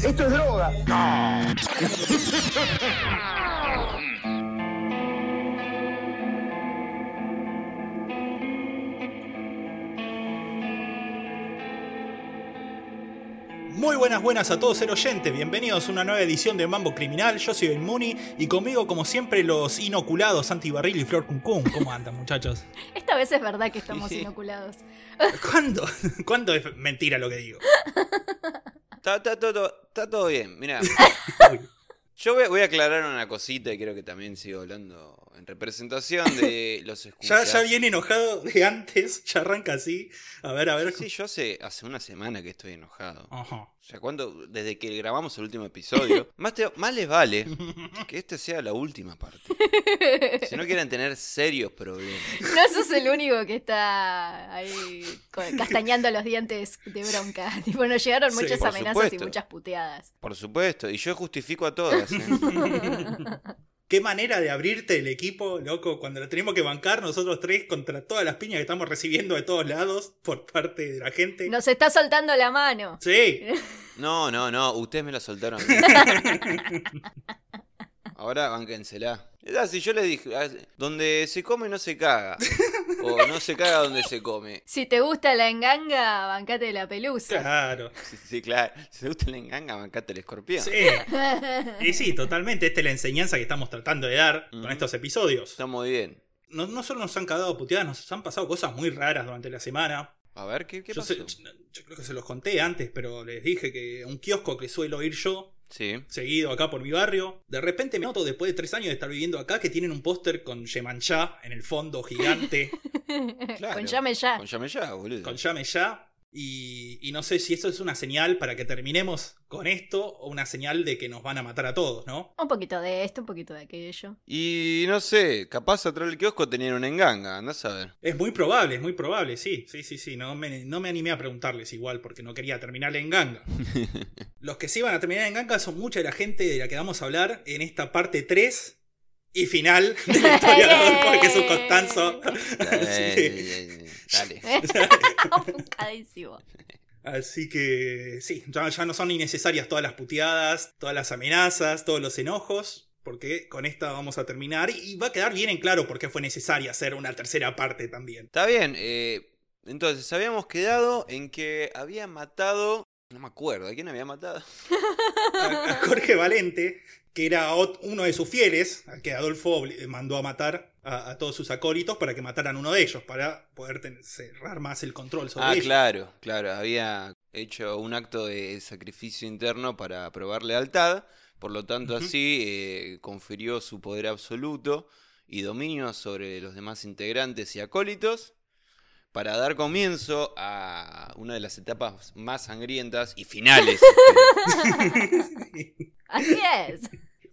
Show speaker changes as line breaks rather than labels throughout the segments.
Esto es droga.
Muy buenas, buenas a todos el oyente, bienvenidos a una nueva edición de Mambo Criminal, yo soy el Muni y conmigo como siempre los inoculados Santi Barril y Flor Cuncún. ¿Cómo andan muchachos?
Esta vez es verdad que estamos
Sí, sí.
inoculados.
¿Cuándo? ¿Cuándo es mentira lo que digo?
Está, está todo, está todo bien. Mira, yo voy, voy a aclarar una cosita y creo que también sigo hablando en representación de los
Ya,
escuchas.
ya viene enojado de antes, ya arranca así. A ver, a ver.
Sí, yo hace, hace una semana que estoy enojado.
Ajá.
O sea, cuando, desde que grabamos el último episodio, más, te- más les vale que esta sea la última parte. Si no quieren tener serios problemas.
No sos el único que está ahí castañando los dientes de bronca. Tipo, nos llegaron
Sí,
muchas amenazas
supuesto.
y muchas puteadas.
Por supuesto, y yo justifico a todas. ¿eh?
Qué manera de abrirte el equipo, loco, cuando lo tenemos que bancar nosotros tres contra todas las piñas que estamos recibiendo de todos lados por parte de la gente.
Nos está soltando la mano.
Sí,
No, no, no, ustedes me la soltaron. Ahora bánquensela. Es así, yo les dije, ah, donde se come no se caga. O no se caga donde se come.
Si te gusta la enganga, bancate la pelusa.
claro.
Sí, sí, claro. Si te gusta el enganga, bancate el escorpión.
Sí. Y sí, totalmente. Esta es la enseñanza que estamos tratando de dar con estos episodios.
Está muy bien.
No, no solo nos han cagado puteadas, nos han pasado cosas muy raras durante la semana.
A ver, ¿qué, qué
Yo,
pasó?
sé- yo creo que se los conté antes, pero les dije que un kiosco que suelo ir yo,
Sí.
seguido acá por mi barrio, de repente me noto después de tres años de estar viviendo acá que tienen un póster con Yemanchá en el fondo gigante,
Claro.
Con llame ya.
Con llame ya, boludo.
con llame ya. Y, y no sé si eso es una señal para que terminemos con esto o una señal de que nos van a matar a todos, ¿no?
Un poquito de esto, un poquito de aquello.
Y no sé, capaz atrás del kiosco tenían un enganga, andás a ver.
Es muy probable, es muy probable, sí, sí, sí, sí. No me, no me animé a preguntarles igual porque no quería terminar en ganga. Los que sí van a terminar en ganga son mucha de la gente de la que vamos a hablar en esta parte 3 y final de la historia de Adolfo, que es un Constanzo.
Dale.
Así que sí, ya, ya no son innecesarias todas las puteadas, todas las amenazas, todos los enojos. Porque con esta vamos a terminar y va a quedar bien en claro por qué fue necesaria hacer una tercera parte también.
Está bien, eh, entonces habíamos quedado en que había matado. No me acuerdo, ¿a quién había matado?
a, a Jorge Valente, que era uno de sus fieles, al que Adolfo obli- mandó a matar a, a todos sus acólitos para que mataran uno de ellos, para poder cerrar más el control sobre
Ah,
ellos.
claro, claro, había hecho un acto de sacrificio interno para probar lealtad, por lo tanto así eh, confirió su poder absoluto y dominio sobre los demás integrantes y acólitos para dar comienzo a una de las etapas más sangrientas y finales.
Así es.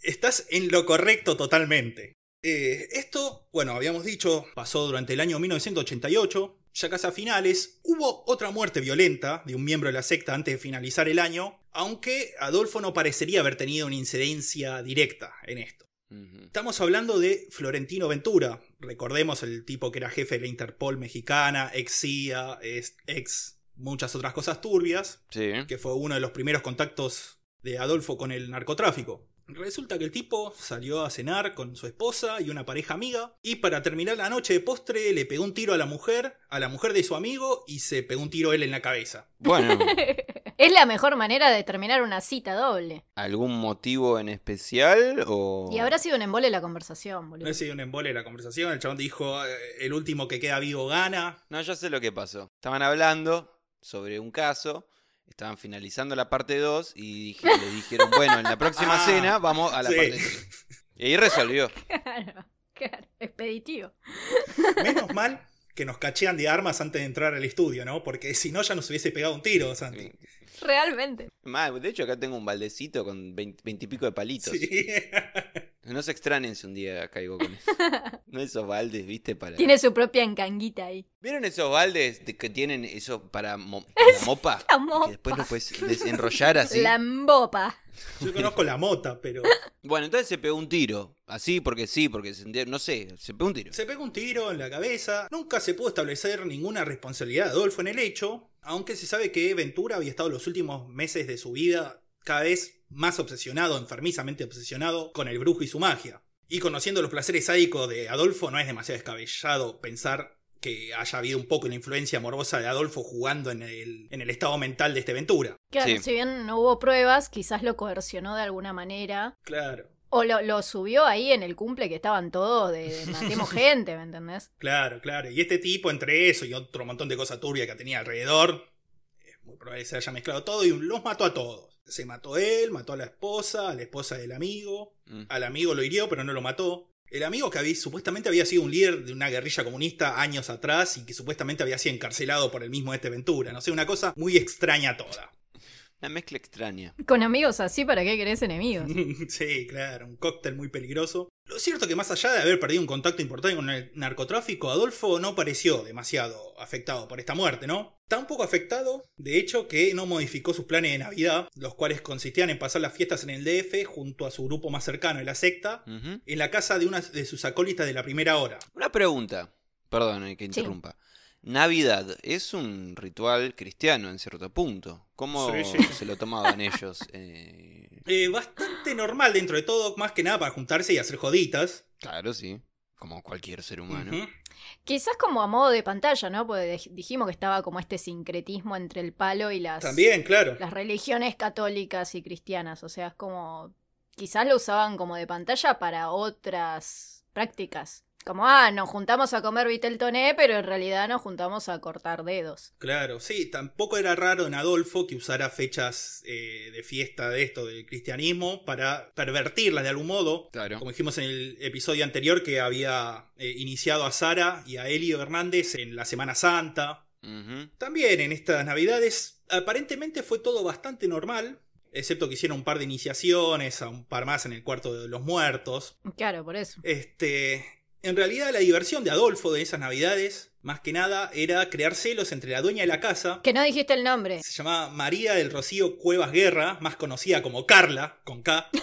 Estás en lo correcto totalmente. Eh, esto, bueno, habíamos dicho, pasó durante el año 1988. Ya casi a finales, hubo otra muerte violenta de un miembro de la secta antes de finalizar el año, aunque Adolfo no parecería haber tenido una incidencia directa en esto. Estamos hablando de Florentino Ventura. Recordemos el tipo que era jefe de la Interpol mexicana, ex CIA, ex muchas otras cosas turbias,
Sí.
que fue uno de los primeros contactos de Adolfo con el narcotráfico. Resulta que el tipo salió a cenar con su esposa y una pareja amiga, y para terminar la noche de postre le pegó un tiro a la mujer, a la mujer de su amigo, y se pegó un tiro él en la cabeza.
Bueno,
Es la mejor manera de terminar una cita doble.
¿algún motivo en especial o...?
Y habrá sido un embole la conversación,
No
boludo.
sé si un embole la conversación, el chabón dijo, "Eh, el último que queda vivo gana,
No, ya sé lo que pasó. Estaban hablando sobre un caso, estaban finalizando la parte 2 y dije- le dijeron, bueno, en la próxima
Ah,
cena vamos a la
sí.
parte 3. Y ahí resolvió.
Claro, claro. Expeditivo.
Menos mal que nos cachean de armas antes de entrar al estudio, ¿no? Porque si no ya nos hubiese pegado un tiro, Santi.
Realmente.
Más, de hecho acá tengo un baldecito con veintipico de palitos.
Sí.
No se extrañen si un día caigo con eso. No esos baldes, viste, para...
Tiene su propia encanguita ahí.
¿Vieron esos baldes de- que tienen eso para mo- como mopa?
la
Y
mopa.
Que después lo puedes desenrollar así.
La mbopa.
Yo conozco la mota, pero
Bueno, entonces se pegó un tiro. Así porque sí, porque no sé, se pegó un tiro.
se pegó un tiro en la cabeza. Nunca se pudo establecer ninguna responsabilidad de Adolfo en el hecho, aunque se sabe que Ventura había estado los últimos meses de su vida cada vez más obsesionado, enfermizamente obsesionado con el brujo y su magia. Y conociendo los placeres sádicos de Adolfo, no es demasiado descabellado pensar que haya habido un poco la influencia morbosa de Adolfo jugando en el, en el estado mental de este Ventura.
Claro,
Sí.
si bien no hubo pruebas, quizás lo coercionó de alguna manera.
Claro,
O lo, lo subió ahí en el cumple que estaban todos de, de matemos gente, ¿me entendés?
claro, claro. Y este tipo, entre eso y otro montón de cosas turbias que tenía alrededor, es muy probable que se haya mezclado todo y los mató a todos. Se mató él, mató a la esposa, a la esposa del amigo,
Mm.
Al amigo lo hirió, pero no lo mató. El amigo que había, supuestamente había sido un líder de una guerrilla comunista años atrás y que supuestamente había sido encarcelado por el mismo este Ventura. No sé, una cosa muy extraña toda.
Una mezcla extraña.
Con amigos así, ¿para qué querés enemigos?
sí, claro, un cóctel muy peligroso. Lo cierto que más allá de haber perdido un contacto importante con el narcotráfico, Adolfo no pareció demasiado afectado por esta muerte, ¿no? Tan poco afectado, de hecho, que no modificó sus planes de Navidad, los cuales consistían en pasar las fiestas en el DF junto a su grupo más cercano, en la secta, en la casa de una de sus acólitas de la primera hora.
Una pregunta. Perdón eh, que interrumpa. Navidad es un ritual cristiano en cierto punto. ¿Cómo
Sí, sí.
se lo tomaban ellos? Eh,
Eh, bastante normal dentro de todo, más que nada para juntarse y hacer joditas.
claro, sí. Como cualquier ser humano.
Quizás como a modo de pantalla, ¿no? Porque dij- dijimos que estaba como este sincretismo entre el palo y las,
También, claro.
las religiones católicas y cristianas. O sea, es como. Quizás lo usaban como de pantalla para otras prácticas. Como, ah, nos juntamos a comer vitel toné, pero en realidad nos juntamos a cortar dedos.
Claro, sí, tampoco era raro en Adolfo que usara fechas eh, de fiesta de esto, del cristianismo, para pervertirlas de algún modo.
Claro.
Como dijimos en el episodio anterior que había eh, iniciado a Sara y a Elio Hernández en la Semana Santa. También en estas navidades aparentemente fue todo bastante normal, excepto que hicieron un par de iniciaciones, a un par más en el cuarto de los muertos.
Claro, por eso.
Este, en realidad la diversión de Adolfo de esas navidades, más que nada, era crear celos entre la dueña de la casa,
Que no dijiste el nombre.
se llamaba María del Rocío Cuevas Guerra, más conocida como Carla, con K.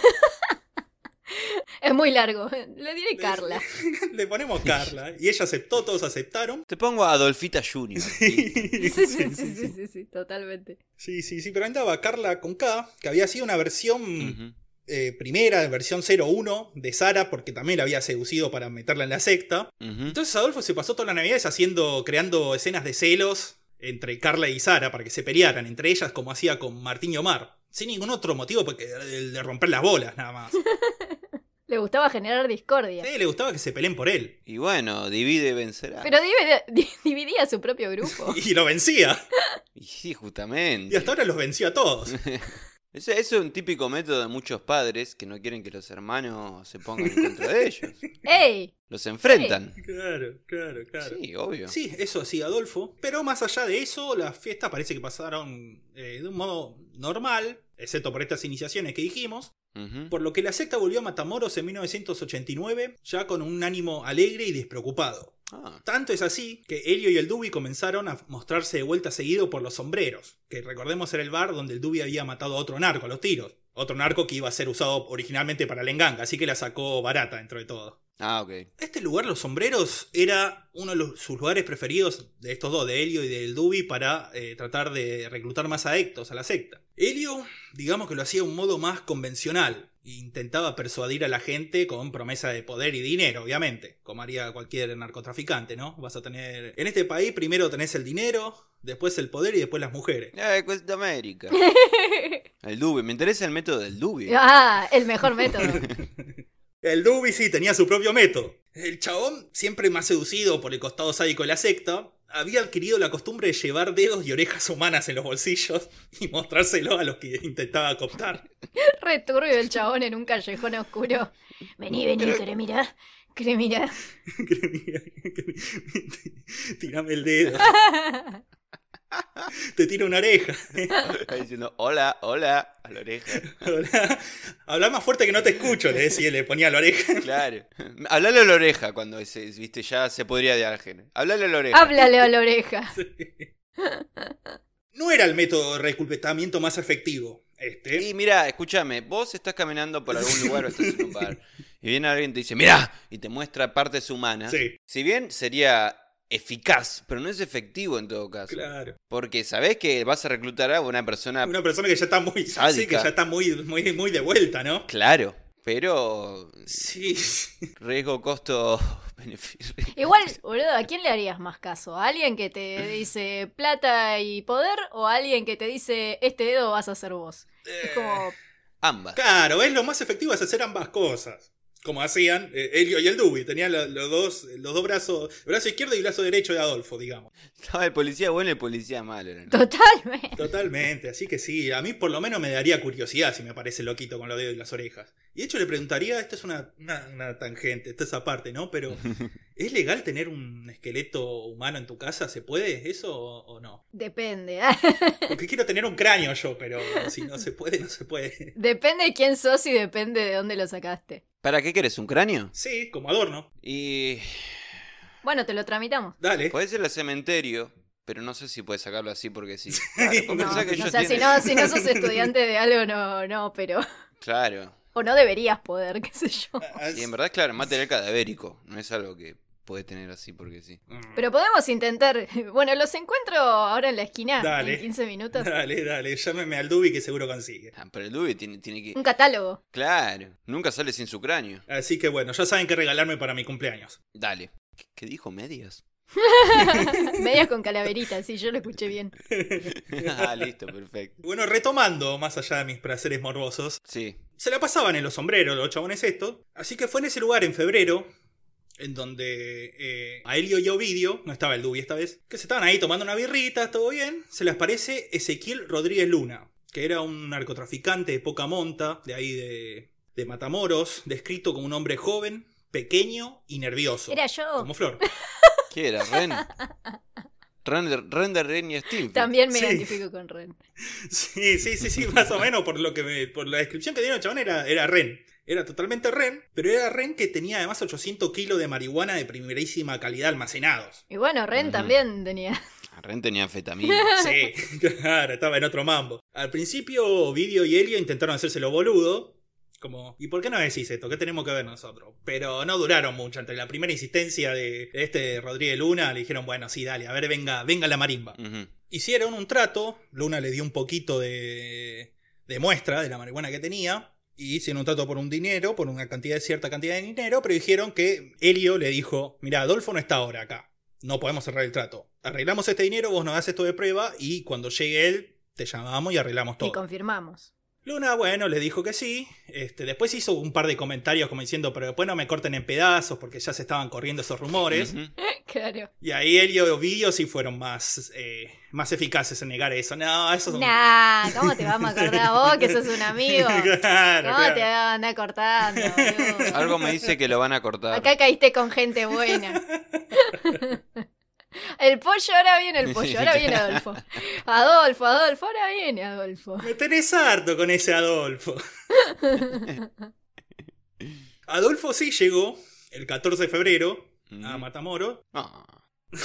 Es muy largo. Le diré Carla.
Le ponemos Carla, y ella aceptó, todos aceptaron.
Te pongo a Adolfita Junior.
Sí,
Sí, sí, sí, sí, sí, sí, totalmente.
sí, sí, sí, pero andaba Carla con K, que había sido una versión. Eh, primera, versión 01 de Sara, porque también la había seducido para meterla en la secta. Entonces Adolfo se pasó todas las navidades haciendo, creando escenas de celos entre Carla y Sara para que se pelearan entre ellas como hacía con Martín y Omar. Sin ningún otro motivo porque el de romper las bolas nada más.
Le gustaba generar discordia.
Sí, le gustaba que se peleen por él.
Y bueno, divide y vencerá.
Pero divide- di- dividía su propio grupo.
Y lo vencía.
Y sí, justamente.
Y hasta ahora los venció a todos.
Ese, es un típico método de muchos padres que no quieren que los hermanos se pongan en contra de ellos.
¡Ey!
Los enfrentan.
Claro, claro, claro.
Sí, obvio.
Sí, eso sí, Adolfo. Pero más allá de eso, las fiestas parece que pasaron eh, de un modo normal, excepto por estas iniciaciones que dijimos. Por lo que la secta volvió a Matamoros en 1989, ya con un ánimo alegre y despreocupado.
Ah,
Tanto es así que Helio y el Dubi comenzaron a mostrarse de vuelta seguido por los sombreros, que recordemos era el bar donde el Dubi había matado a otro narco a los tiros. Otro narco que iba a ser usado originalmente para la enganga, así que la sacó barata dentro de todo.
ah, ok.
Este lugar, Los Sombreros, era uno de los- sus lugares preferidos de estos dos, de Helio y del Dubi, para eh, tratar de reclutar más adeptos a la secta. Helio, digamos que lo hacía de un modo más convencional. Intentaba persuadir a la gente con promesa de poder y dinero, obviamente, como haría cualquier narcotraficante, ¿no? Vas a tener... En este país primero tenés el dinero, después el poder y después las mujeres.
Eh, Cuesta América. El Dubi. Me interesa el método del Dubi.
ah, el mejor método.
El Dubi sí tenía su propio método. El chabón, siempre más seducido por el costado sádico de la secta, había adquirido la costumbre de llevar dedos y orejas humanas en los bolsillos y mostrárselo a los que intentaba cooptar.
Re turbio el chabón en un callejón oscuro. Vení, vení, ¿querés mirar? ¿Querés mirar?
Tirame el dedo, te tiro una oreja.
Ahí Diciendo, hola, hola, a la oreja.
Habla, habla más fuerte que no te escucho, le decía, le ponía la oreja.
Claro. Hablale a la oreja cuando ese, viste, ya se podría de alguien. Hablale a la oreja.
Háblale a la oreja.
No era el método de reclutamiento más efectivo. Este.
Y mira, escúchame, vos estás caminando por algún lugar o estás en un bar y viene alguien y te dice, mira, y te muestra partes humanas.
Sí.
Si bien sería eficaz, pero no es efectivo en todo caso.
Claro.
Porque sabés que vas a reclutar a una persona,
Una persona que ya está muy.
Sádica.
Sí, que ya está muy, muy, muy de vuelta, ¿no?
claro, pero
Sí.
riesgo, costo, beneficio.
Igual, boludo, ¿a quién le harías más caso? ¿A alguien que te dice plata y poder o a alguien que te dice este dedo vas a ser vos? Es como,
Ambas.
Claro, es lo más efectivo es hacer ambas cosas. Como hacían eh, Helio y el Dubi. Tenían lo- los dos, los dos brazos, el brazo izquierdo y el brazo derecho de Adolfo, digamos.
Estaba el policía bueno y el policía malo. ¿no?
totalmente.
Totalmente, así que sí, a mí por lo menos me daría curiosidad si me parece loquito con los dedos y las orejas. Y de hecho le preguntaría, esto es una, una, una tangente, esta es aparte, ¿no? Pero, ¿es legal tener un esqueleto humano en tu casa? ¿Se puede eso o, o no?
Depende.
Porque quiero tener un cráneo yo, pero si no se puede, no se puede.
depende de quién sos y depende de dónde lo sacaste.
¿Para qué querés? ¿Un cráneo?
Sí, como adorno.
Y
Bueno, te lo tramitamos.
Dale.
podés ir al cementerio, pero no sé si puedes sacarlo así porque sí. Claro,
No, o sea, si no, si no sos estudiante de algo, no, no, pero...
Claro.
O no deberías poder, qué sé yo.
Y en verdad, claro, material cadavérico. No es algo que podés tener así porque sí.
Pero podemos intentar... Bueno, los encuentro ahora en la esquina
Dale.
en 15 minutos.
Dale, dale, llámeme al Dubi que seguro consigue.
Ah, pero el Dubi tiene, tiene que.
Un catálogo.
Claro, nunca sale sin su cráneo.
Así que bueno, ya saben qué regalarme para mi cumpleaños.
Dale. ¿Qué, qué dijo medias?
Medias con calaveritas, sí, yo lo escuché bien.
ah, listo, perfecto.
Bueno, retomando, más allá de mis placeres morbosos,
Sí.
Se la pasaban en los sombreros los chabones estos. Así que fue en ese lugar en febrero, en donde eh, a Helio y Ovidio, no estaba el Dubi esta vez, que se estaban ahí tomando una birrita, todo bien, se les aparece Ezequiel Rodríguez Luna, que era un narcotraficante de poca monta, de ahí de, de Matamoros, descrito como un hombre joven, pequeño y nervioso.
Era yo.
Como Flor.
¿Qué era? ¿Ren? Ren de, Ren de Ren y Stimpy.
También me
Sí.
identifico con Ren.
Sí, sí, sí, sí, más o menos por lo que me, por la descripción que dieron el chabón era, era Ren. Era totalmente Ren, pero era Ren que tenía además 800 kilos de marihuana de primerísima calidad almacenados.
Y bueno, Ren también tenía.
Ren tenía anfetamina.
Sí, claro, estaba en otro mambo. Al principio, Ovidio y Helio intentaron hacérselo boludo. Como, ¿y por qué no decís esto? ¿Qué tenemos que ver nosotros? Pero no duraron mucho. Entre la primera insistencia de este Rodríguez Luna, le dijeron, bueno, sí, dale, a ver, venga, venga la marimba. Hicieron un trato, Luna le dio un poquito de, de muestra de la marihuana que tenía, y hicieron un trato por un dinero, por una cantidad cierta cantidad de dinero, pero dijeron que Helio le dijo, mira, Adolfo no está ahora acá, no podemos cerrar el trato. Arreglamos este dinero, vos nos das esto de prueba, y cuando llegue él, te llamamos y arreglamos
Y
todo.
confirmamos.
Luna, bueno, le dijo que sí. Este, después hizo un par de comentarios como diciendo, pero después no me corten en pedazos porque ya se estaban corriendo esos rumores.
Claro.
Y ahí Helio y Ovidio sí fueron más, eh, más eficaces en negar eso. No, eso son...
Nah, ¿cómo te vamos a acordar vos que sos un amigo?
claro,
¿Cómo
claro.
te vas a andar cortando? boludo?
Algo me dice que lo van a cortar.
Acá caíste con gente buena. El pollo, ahora viene el pollo, ahora viene Adolfo. Adolfo, Adolfo, ahora viene Adolfo.
Me tenés harto con ese Adolfo. Adolfo sí llegó el 14 de febrero
Ujú.
a Matamoros.
Ah,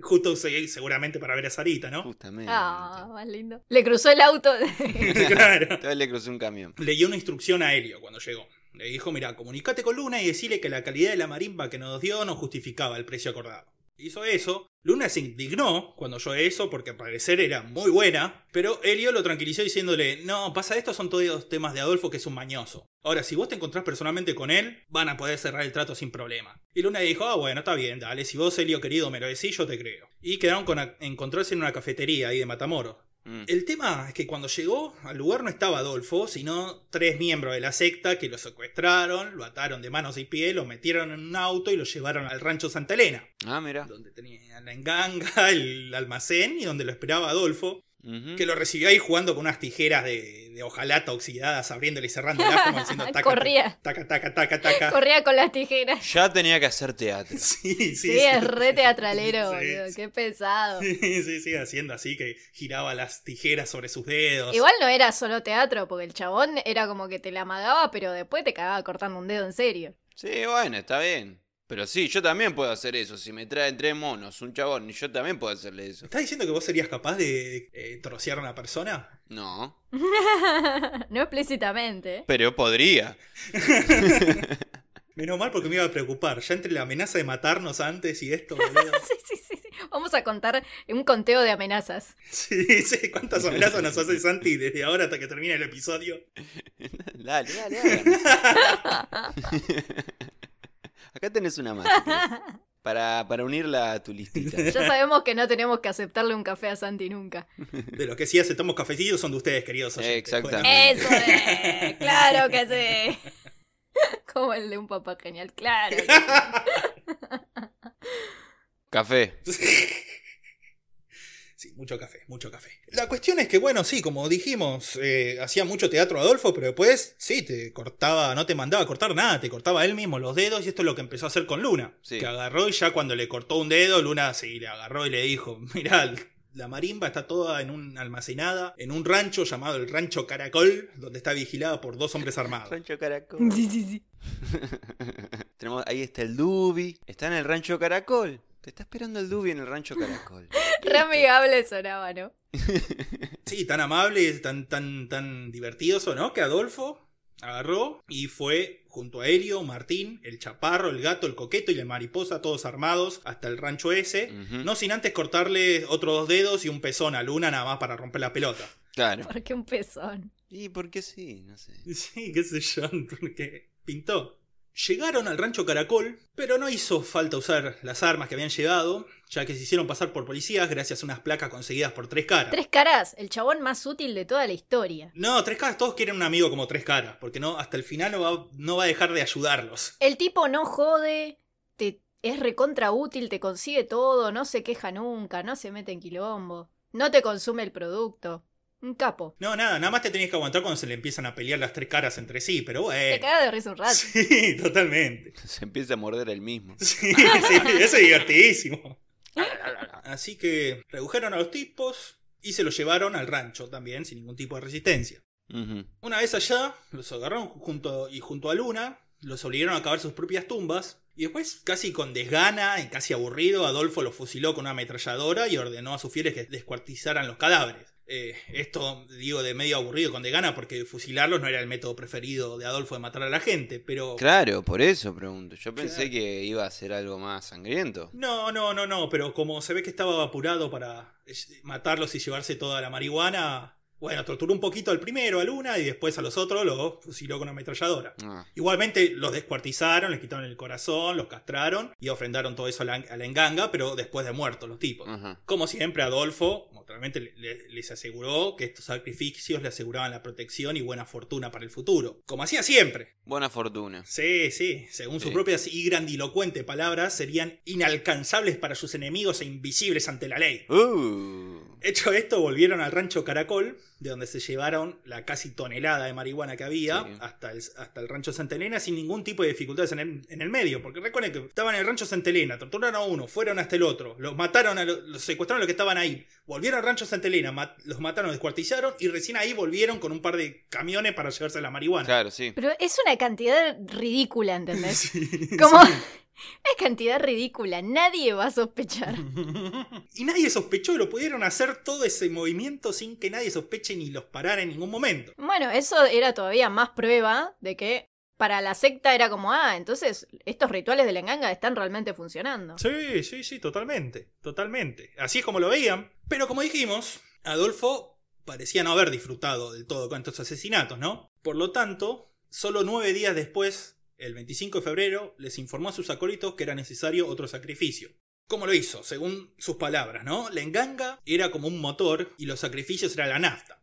Justo se- seguramente para ver a Sarita, ¿no?
justamente.
Ah, más lindo. Le cruzó el auto.
claro.
Todavía le crucé un camión.
Le dio una instrucción a Helio cuando llegó. Le dijo, mira, comunicate con Luna y decirle que la calidad de la marimba que nos dio no justificaba el precio acordado. Hizo eso. Luna se indignó cuando oyó eso porque al parecer era muy buena, pero Helio lo tranquilizó diciéndole, no, pasa esto, son todos temas de Adolfo que es un mañoso. Ahora, si vos te encontrás personalmente con él, van a poder cerrar el trato sin problema. Y Luna dijo, ah, bueno, está bien, dale, si vos, Helio querido, me lo decís, yo te creo. Y quedaron con encontrarse en una cafetería ahí de Matamoros.
Mm.
El tema es que cuando llegó al lugar no estaba Adolfo, sino tres miembros de la secta que lo secuestraron, lo ataron de manos y pies, lo metieron en un auto y lo llevaron al rancho Santa Elena,
Ah, mira.
donde tenía la enganga, el almacén y donde lo esperaba Adolfo, Que lo recibió ahí jugando con unas tijeras de, de hojalata oxidadas, abriéndole y cerrándolas como diciendo taca,
Corría.
taca, taca, taca, taca.
Corría con las tijeras.
Ya tenía que hacer teatro.
Sí, sí,
Sí,
sí.
es re teatralero,
Sí,
boludo.
sí.
Qué pesado.
Sí, sí, sí, haciendo así que giraba las tijeras sobre sus dedos.
Igual no era solo teatro, porque el chabón era como que te la amagaba, pero después te cagaba cortando un dedo en serio.
Sí, bueno, está bien. Pero sí, yo también puedo hacer eso. Si me traen tres monos, un chabón, yo también puedo hacerle eso.
¿Estás diciendo que vos serías capaz de eh, trocear a una persona?
No,
no explícitamente.
pero podría.
Menos mal porque me iba a preocupar. Ya entre la amenaza de matarnos antes y esto, boludo.
Sí, sí, sí, sí. Vamos a contar un conteo de amenazas.
Sí, sí. ¿Cuántas amenazas nos hace Santi desde ahora hasta que termine el episodio?
Dale, dale, dale. Acá tenés una más. Para, para unirla a tu listita.
Ya sabemos que no tenemos que aceptarle un café a Santi nunca.
De los que sí aceptamos cafecitos son de ustedes, queridos oyentes.
Exactamente.
Eso es, claro que sí. Como el de un papá genial, claro. que sí.
Café.
Sí, mucho café, mucho café. La cuestión es que, bueno, sí, como dijimos, eh, hacía mucho teatro Adolfo, pero después, sí, te cortaba, no te mandaba a cortar nada, te cortaba él mismo los dedos y esto es lo que empezó a hacer con Luna.
Sí.
Que agarró y ya cuando le cortó un dedo, Luna sí, le agarró y le dijo, mirá, la marimba está toda en un almacenada, en un rancho llamado el Rancho Caracol, donde está vigilada por dos hombres armados.
Rancho Caracol.
Sí, sí, sí.
Tenemos, ahí está el Dubi. Está en el Rancho Caracol. Te está esperando el Dubi en el Rancho Caracol.
Re amigable sonaba, ¿no?
Sí, tan amable, tan, tan, tan divertido, ¿no? Que Adolfo agarró y fue junto a Helio, Martín, el chaparro, el gato, el coqueto y la mariposa, todos armados, hasta el rancho ese. No sin antes cortarle otros dos dedos y un pezón a Luna nada más para romper la pelota.
Claro.
Porque un pezón.
Y porque sí, no sé.
Sí, qué sé yo, porque pintó. Llegaron al rancho Caracol, pero no hizo falta usar las armas que habían llegado, ya que se hicieron pasar por policías gracias a unas placas conseguidas por Tres Caras.
Tres caras, el chabón más útil de toda la historia.
No, Tres Caras, todos quieren un amigo como Tres Caras, porque no, hasta el final no va, no va a dejar de ayudarlos.
El tipo no jode, te, es recontra útil, te consigue todo, no se queja nunca, no se mete en quilombo, no te consume el producto. Un capo.
No, nada, nada más te tenías que aguantar cuando se le empiezan a pelear las tres caras entre sí, pero
Te
bueno.
caga de risa un rato.
Sí, totalmente.
Se empieza a morder el mismo.
Sí, sí, eso es divertidísimo. Así que redujeron a los tipos y se los llevaron al rancho también, sin ningún tipo de resistencia. Una vez allá, los agarraron junto, y junto a Luna, los obligaron a cavar sus propias tumbas. Y después, casi con desgana y casi aburrido, Adolfo los fusiló con una ametralladora y ordenó a sus fieles que descuartizaran los cadáveres. Eh, esto digo de medio aburrido con desgana porque fusilarlos no era el método preferido de Adolfo de matar a la gente, pero...
Claro, por eso pregunto. Yo pensé
Claro.
que iba a ser algo más sangriento.
No, no, no, no, pero como se ve que estaba apurado para eh, matarlos y llevarse toda la marihuana, bueno, torturó un poquito al primero, a Luna, y después a los otros los fusiló con una ametralladora.
Ah,
Igualmente los descuartizaron, les quitaron el corazón, los castraron y ofrendaron todo eso a la, a la enganga, pero después de muertos los tipos. Como siempre, Adolfo naturalmente le- le- les aseguró que estos sacrificios le aseguraban la protección y buena fortuna para el futuro. Como hacía siempre.
Buena fortuna.
Sí, sí, según sus
Sí.
propias y grandilocuentes palabras, serían inalcanzables para sus enemigos e invisibles ante la ley.
Uh.
Hecho esto, volvieron al rancho Caracol, de donde se llevaron la casi tonelada de marihuana que había
Sí.
hasta, el, hasta el rancho Santa Elena sin ningún tipo de dificultades en el, en el medio. Porque recuerden que estaban en el rancho Santa Elena, torturaron a uno, fueron hasta el otro, los mataron, a lo- los secuestraron a los que estaban ahí, volvieron al rancho Santa Elena, los mataron, descuartizaron y recién ahí volvieron con un par de camiones para llevarse la marihuana.
Claro, sí.
Pero es una cantidad ridícula, ¿entendés?
Sí,
Como
sí.
Es cantidad ridícula, nadie va a sospechar.
Y nadie sospechó lo pudieron hacer todo ese movimiento sin que nadie sospeche ni los parara en ningún momento.
Bueno, eso era todavía más prueba de que para la secta era como, ah, entonces estos rituales de la enganga están realmente funcionando.
Sí, sí, sí, totalmente, totalmente. Así es como lo veían. Pero como dijimos, Adolfo parecía no haber disfrutado del todo con estos asesinatos, ¿no? Por lo tanto, solo nueve días después, el 25 de febrero, les informó a sus acólitos que era necesario otro sacrificio. ¿Cómo lo hizo? Según sus palabras, ¿no? La enganga era como un motor y los sacrificios era la nafta.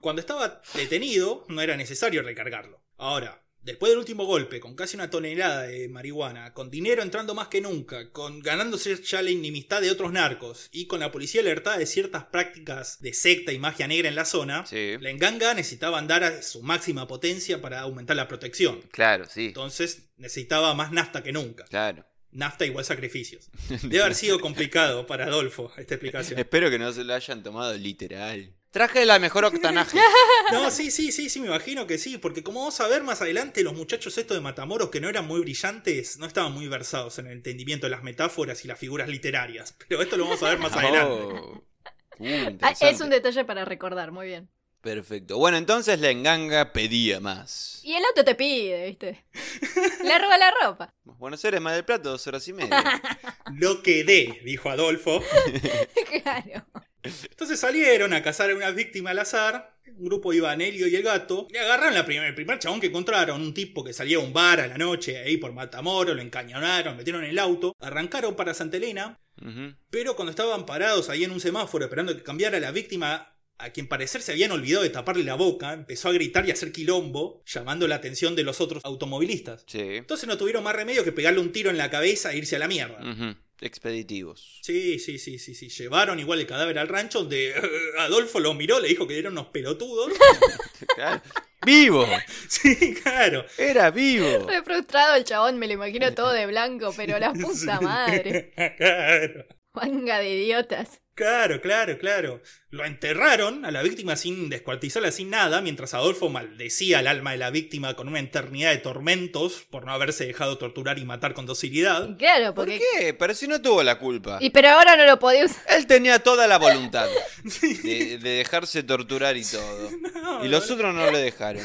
Cuando estaba detenido, no era necesario recargarlo. Ahora, después del último golpe, con casi una tonelada de marihuana, con dinero entrando más que nunca, con ganándose ya la inimistad de otros narcos y con la policía alertada de ciertas prácticas de secta y magia negra en la zona,
Sí.
la enganga necesitaba andar a su máxima potencia para aumentar la protección.
Claro, sí.
Entonces necesitaba más nafta que nunca.
Claro.
Nafta igual sacrificios. Debe haber sido complicado para Adolfo esta explicación.
Espero que no se lo hayan tomado literal. Traje la mejor octanaje.
No, sí, sí, sí, sí, me imagino que sí, porque como vamos a ver más adelante, los muchachos estos de Matamoros que no eran muy brillantes, no estaban muy versados en el entendimiento de las metáforas y las figuras literarias. Pero esto lo vamos a ver más adelante.
Oh. Uh,
Ah, es un detalle para recordar, muy bien.
Perfecto. Bueno, entonces la enganga pedía más.
Y el auto te pide, ¿viste? Le roba la ropa.
Buenos Aires, Mar del Plata, dos horas y media.
Lo que dé, dijo Adolfo.
claro.
Entonces salieron a cazar a una víctima al azar. Un grupo iban Helio y el gato. Y agarraron la primer, el primer chabón que encontraron. Un tipo que salía a un bar a la noche ahí por Matamoros. Lo encañonaron, metieron en el auto. Arrancaron para Santa Elena. Pero cuando estaban parados ahí en un semáforo esperando que cambiara la víctima, a quien parecer se habían olvidado de taparle la boca, empezó a gritar y a hacer quilombo, llamando la atención de los otros automovilistas.
Sí.
Entonces no tuvieron más remedio que pegarle un tiro en la cabeza e irse a la mierda.
Expeditivos.
Sí, sí, sí, sí, sí. Llevaron igual el cadáver al rancho donde Adolfo lo miró, le dijo que eran unos pelotudos.
Claro. ¡Vivo!
sí, claro.
¡Era vivo!
Re frustrado el chabón, me lo imagino todo de blanco, pero la puta madre.
claro.
Manga de idiotas.
Claro, claro, claro. Lo enterraron a la víctima sin descuartizarla, sin nada, mientras Adolfo maldecía al alma de la víctima con una eternidad de tormentos por no haberse dejado torturar y matar con docilidad.
Claro,
¿Por
porque.
qué? Pero si no tuvo la culpa.
Y pero ahora no lo podía usar.
Él tenía toda la voluntad de, de dejarse torturar y todo.
No,
Y los otros no le dejaron.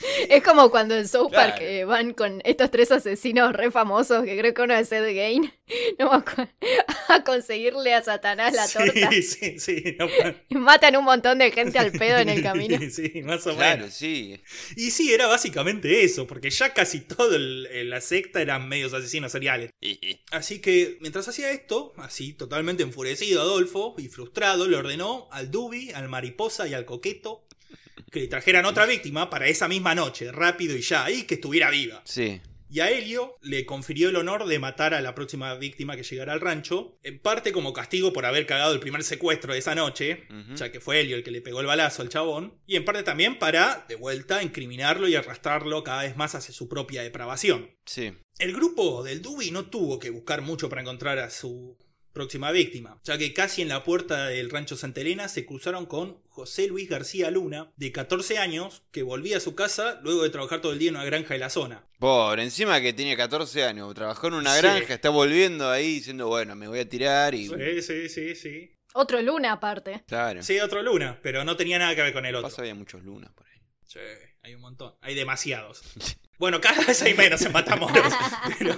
Es como cuando en South Park
Claro.
eh, van con estos tres asesinos re famosos, que creo que uno es Ed Gain, no me acuerdo, a conseguirle a Satanás la torta.
Sí, sí, sí. no,
Y matan un montón de gente al pedo en el camino.
sí, más o
Claro,
menos.
sí.
Y sí, era básicamente eso, porque ya casi todo el- el- la secta eran medios asesinos seriales. Así que, mientras hacía esto, así totalmente enfurecido Adolfo y frustrado, le ordenó al Dubi, al Mariposa y al Coqueto que le trajeran otra víctima para esa misma noche, rápido y ya, y que estuviera viva.
Sí.
Y a Helio le confirió el honor de matar a la próxima víctima que llegara al rancho, en parte como castigo por haber cagado el primer secuestro de esa noche, ya que fue Helio el que le pegó el balazo al chabón, y en parte también para, de vuelta, incriminarlo y arrastrarlo cada vez más hacia su propia depravación.
Sí.
El grupo del Dubi no tuvo que buscar mucho para encontrar a su próxima víctima, ya que casi en la puerta del rancho Santa Elena se cruzaron con José Luis García Luna, de 14 años, que volvía a su casa luego de trabajar todo el día en una granja de la zona.
Por encima que tiene 14 años, trabajó en una
Sí.
granja, está volviendo ahí diciendo, bueno, me voy a tirar y...
Sí, sí, sí, sí.
Otro Luna aparte.
Claro.
Sí, otro Luna, pero no tenía nada que ver con el otro.
Pasa había muchos lunas por ahí.
Sí, hay un montón. Hay demasiados. Bueno, cada vez hay menos en Matamoros. pero...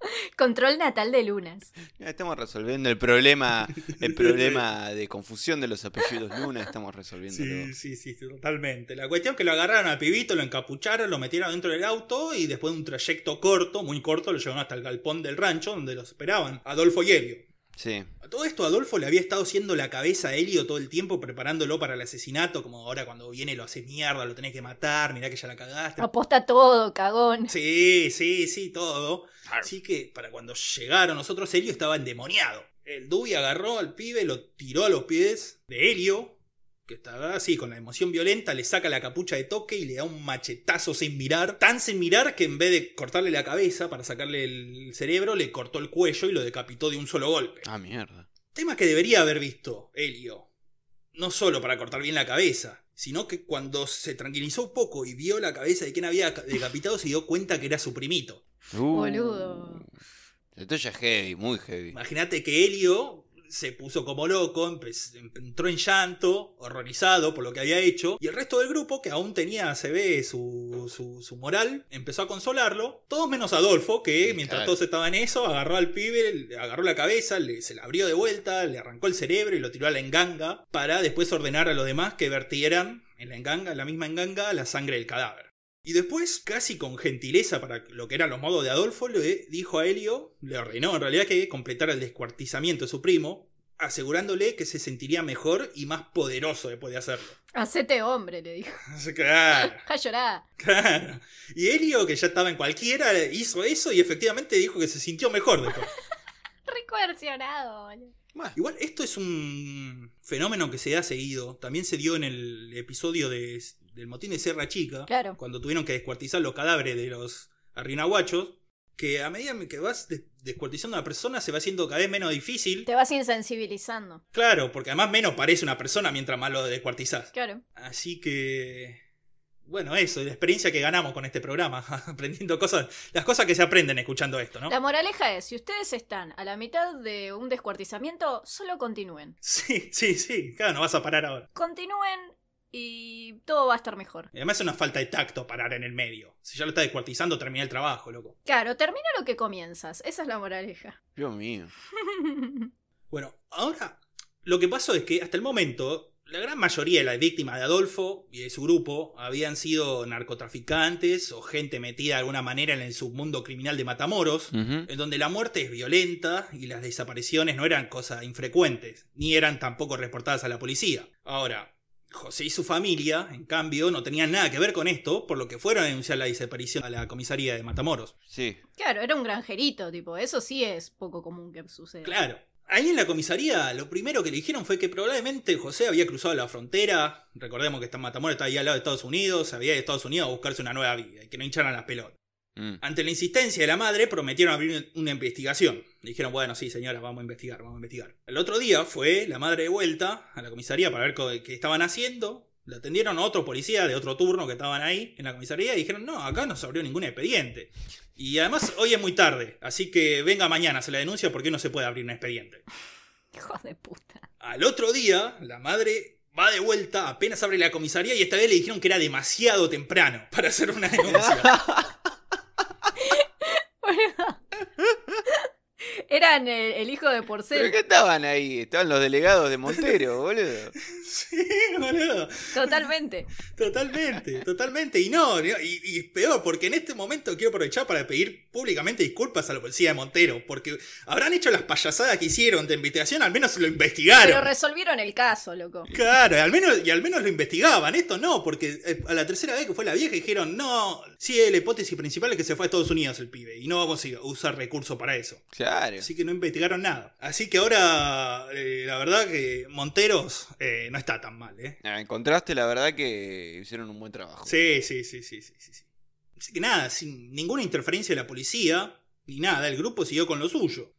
Control natal de Lunas.
Estamos resolviendo el problema, el problema de confusión de los apellidos Luna, estamos resolviéndolo.
Sí, sí, sí, totalmente. La cuestión es que lo agarraron al pibito, lo encapucharon, lo metieron dentro del auto y después de un trayecto corto, muy corto, lo llevaron hasta el galpón del rancho donde los esperaban, Adolfo y Helio.
Sí.
A todo esto Adolfo le había estado haciendo la cabeza a Helio todo el tiempo, preparándolo para el asesinato, como ahora cuando viene lo hace mierda, lo tenés que matar, mirá que ya la cagaste.
Aposta todo, cagón.
Sí, sí, sí, todo. Así que para cuando llegaron nosotros, Helio estaba endemoniado. El Dubi agarró al pibe, lo tiró a los pies de Helio, que estaba así, con la emoción violenta, le saca la capucha de toque y le da un machetazo sin mirar. Tan sin mirar que en vez de cortarle la cabeza para sacarle el cerebro, le cortó el cuello y lo decapitó de un solo golpe.
Ah, mierda.
Tema que debería haber visto Helio. No solo para cortar bien la cabeza, sino que cuando se tranquilizó un poco y vio la cabeza de quien había ca- decapitado, se dio cuenta que era su primito.
Uh,
Boludo.
Esto ya es heavy, muy heavy.
Imagínate que Helio se puso como loco, entró en llanto, horrorizado por lo que había hecho, y el resto del grupo, que aún tenía, se ve, su, su, su moral, empezó a consolarlo, todos menos Adolfo, que
Sí,
mientras
claro.
todos estaban en eso, agarró al pibe, le agarró la cabeza, le- se la abrió de vuelta, le arrancó el cerebro y lo tiró a la enganga, para después ordenar a los demás que vertieran en la enganga, en la misma enganga, la sangre del cadáver. Y después, casi con gentileza para lo que eran los modos de Adolfo, le dijo a Helio, le ordenó en realidad que completara el descuartizamiento de su primo, asegurándole que se sentiría mejor y más poderoso después de hacerlo.
Hacete hombre, le dijo.
Claro,
Ja llorá.
claro. Y Helio, que ya estaba en cualquiera, hizo eso y efectivamente dijo que se sintió mejor después.
Recoercionado, boludo.
Bueno,
Igual esto es un fenómeno que se ha seguido. También se dio en el episodio de- del motín de Sierra Chica.
Claro.
Cuando tuvieron que descuartizar los cadáveres de los arrinahuachos. Que a medida que vas des- descuartizando a una persona se va haciendo cada vez menos difícil.
Te vas insensibilizando.
Claro, porque además menos parece una persona mientras más lo descuartizás.
Claro.
Así que... bueno, eso, la experiencia que ganamos con este programa, aprendiendo cosas, las cosas que se aprenden escuchando esto, ¿no?
La moraleja es, si ustedes están a la mitad de un descuartizamiento, solo continúen.
Sí, sí, sí, claro, no vas a parar ahora.
Continúen y todo va a estar mejor.
Y además es una falta de tacto parar en el medio. Si ya lo estás descuartizando, termina el trabajo, loco.
Claro, termina lo que comienzas. Esa es la moraleja.
Dios mío.
Bueno, ahora lo que pasó es que hasta el momento la gran mayoría de las víctimas de Adolfo y de su grupo habían sido narcotraficantes o gente metida de alguna manera en el submundo criminal de Matamoros, en donde la muerte es violenta y las desapariciones no eran cosas infrecuentes, ni eran tampoco reportadas a la policía. Ahora, José y su familia, en cambio, no tenían nada que ver con esto, por lo que fueron a denunciar la desaparición a la comisaría de Matamoros.
Sí.
Claro, era un granjerito, tipo, eso sí es poco común que suceda.
Claro. Ahí en la comisaría lo primero que le dijeron fue que probablemente José había cruzado la frontera. Recordemos que está Matamoros está ahí al lado de Estados Unidos, había ido a Estados Unidos a buscarse una nueva vida y que no hincharan las pelotas.
Mm.
Ante la insistencia de la madre, prometieron abrir una investigación. Dijeron, bueno, sí, señora, vamos a investigar, vamos a investigar. El otro día fue la madre de vuelta a la comisaría para ver qué estaban haciendo. Le atendieron a otros policías de otro turno que estaban ahí en la comisaría y dijeron, no, acá no se abrió ningún expediente. Y además hoy es muy tarde, así que venga mañana, se la denuncia porque no se puede abrir un expediente.
Hijo de puta.
Al otro día, la madre va de vuelta, apenas abre la comisaría y esta vez le dijeron que era demasiado temprano para hacer una denuncia.
Eran el, el hijo de
¿Pero
Porcel.
qué estaban ahí? Estaban los delegados de Montero, boludo.
sí, boludo.
Totalmente.
Totalmente, totalmente. Y no, y, y es peor, porque en este momento quiero aprovechar para pedir públicamente disculpas a la policía de Montero, porque habrán hecho las payasadas que hicieron de investigación, al menos lo
Pero
investigaron.
resolvieron el caso, loco.
Claro, y al menos, y al menos lo investigaban. Esto no, porque eh, a la tercera vez que fue la vieja dijeron, no, sí, la hipótesis principal es que se fue a Estados Unidos el pibe, y no vamos a usar recursos para eso.
Claro.
Así que no investigaron nada. Así que ahora, eh, la verdad que Monteros eh, no está tan mal, ¿eh?
Ah, En contraste, la verdad que hicieron un buen trabajo.
Sí, sí, sí, sí, sí, sí. sí. Así que nada, sin ninguna interferencia de la policía, ni nada, el grupo siguió con lo suyo.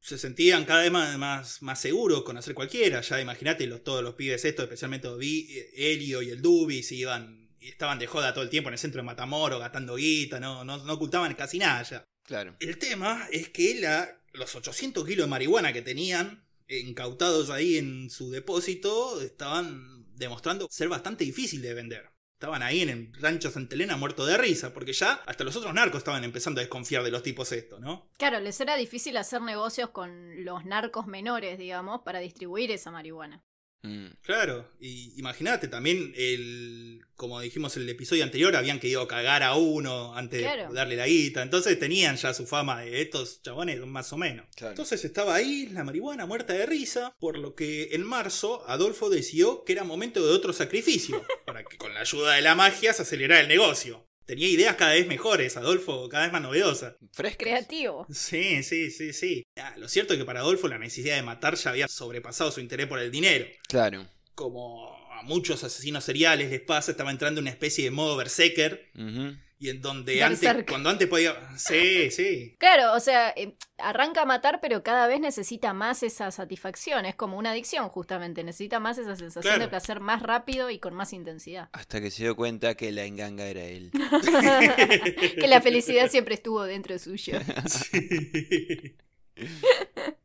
Se sentían cada vez más, más, más seguros con hacer cualquiera. Ya imagínate los, todos los pibes estos, especialmente Vi, Helio y el Dubi, se iban y estaban de joda todo el tiempo en el centro de Matamoros, gastando guita, no, no, no ocultaban casi nada ya.
Claro.
El tema es que la, los 800 kilos de marihuana que tenían incautados ahí en su depósito estaban demostrando ser bastante difícil de vender. Estaban ahí en el rancho Santa Elena muerto de risa, porque ya hasta los otros narcos estaban empezando a desconfiar de los tipos estos, ¿no?
Claro, les era difícil hacer negocios con los narcos menores, digamos, para distribuir esa marihuana.
Mm.
Claro, y imagínate también el, como dijimos en el episodio anterior, habían querido cagar a uno antes
Claro.
de darle la guita, entonces tenían ya su fama de estos chabones más o menos.
Claro.
Entonces estaba ahí la marihuana muerta de risa, por lo que en marzo Adolfo decidió que era momento de otro sacrificio, para que con la ayuda de la magia se acelerara el negocio. Tenía ideas cada vez mejores, Adolfo cada vez más novedosas.
Frescas.
Creativo.
Sí, sí, sí, sí. Ah, lo cierto es que para Adolfo la necesidad de matar ya había sobrepasado su interés por el dinero
Claro.
como a muchos asesinos seriales les pasa, estaba entrando en una especie de modo berserker.
Ujú.
Y en donde antes, cuando antes podía. Sí, sí.
Claro, o sea, eh, arranca a matar, pero cada vez necesita más esa satisfacción. Es como una adicción, justamente. Necesita más esa sensación
Claro.
de placer más rápido y con más intensidad.
Hasta que se dio cuenta que la enganga era él.
que la felicidad siempre estuvo dentro suyo.
Sí.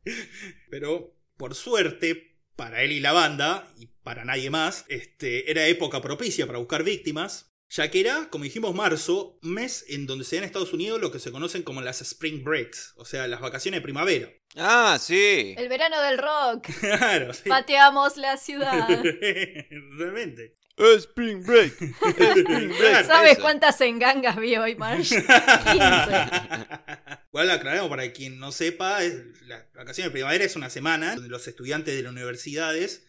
Pero, por suerte, para él y la banda, y para nadie más, este, era época propicia para buscar víctimas. Ya que era, como dijimos, marzo, mes en donde se da en Estados Unidos lo que se conocen como las Spring Breaks, o sea, las vacaciones de primavera.
Ah, sí.
El verano del rock.
Claro, sí.
Pateamos la ciudad.
Realmente.
Spring Break. Spring Break.
¿Sabes cuántas engangas vi hoy, Marge? 15.
Igual aclaremos para quien no sepa, es, la vacación de primavera es una semana donde los estudiantes de las universidades,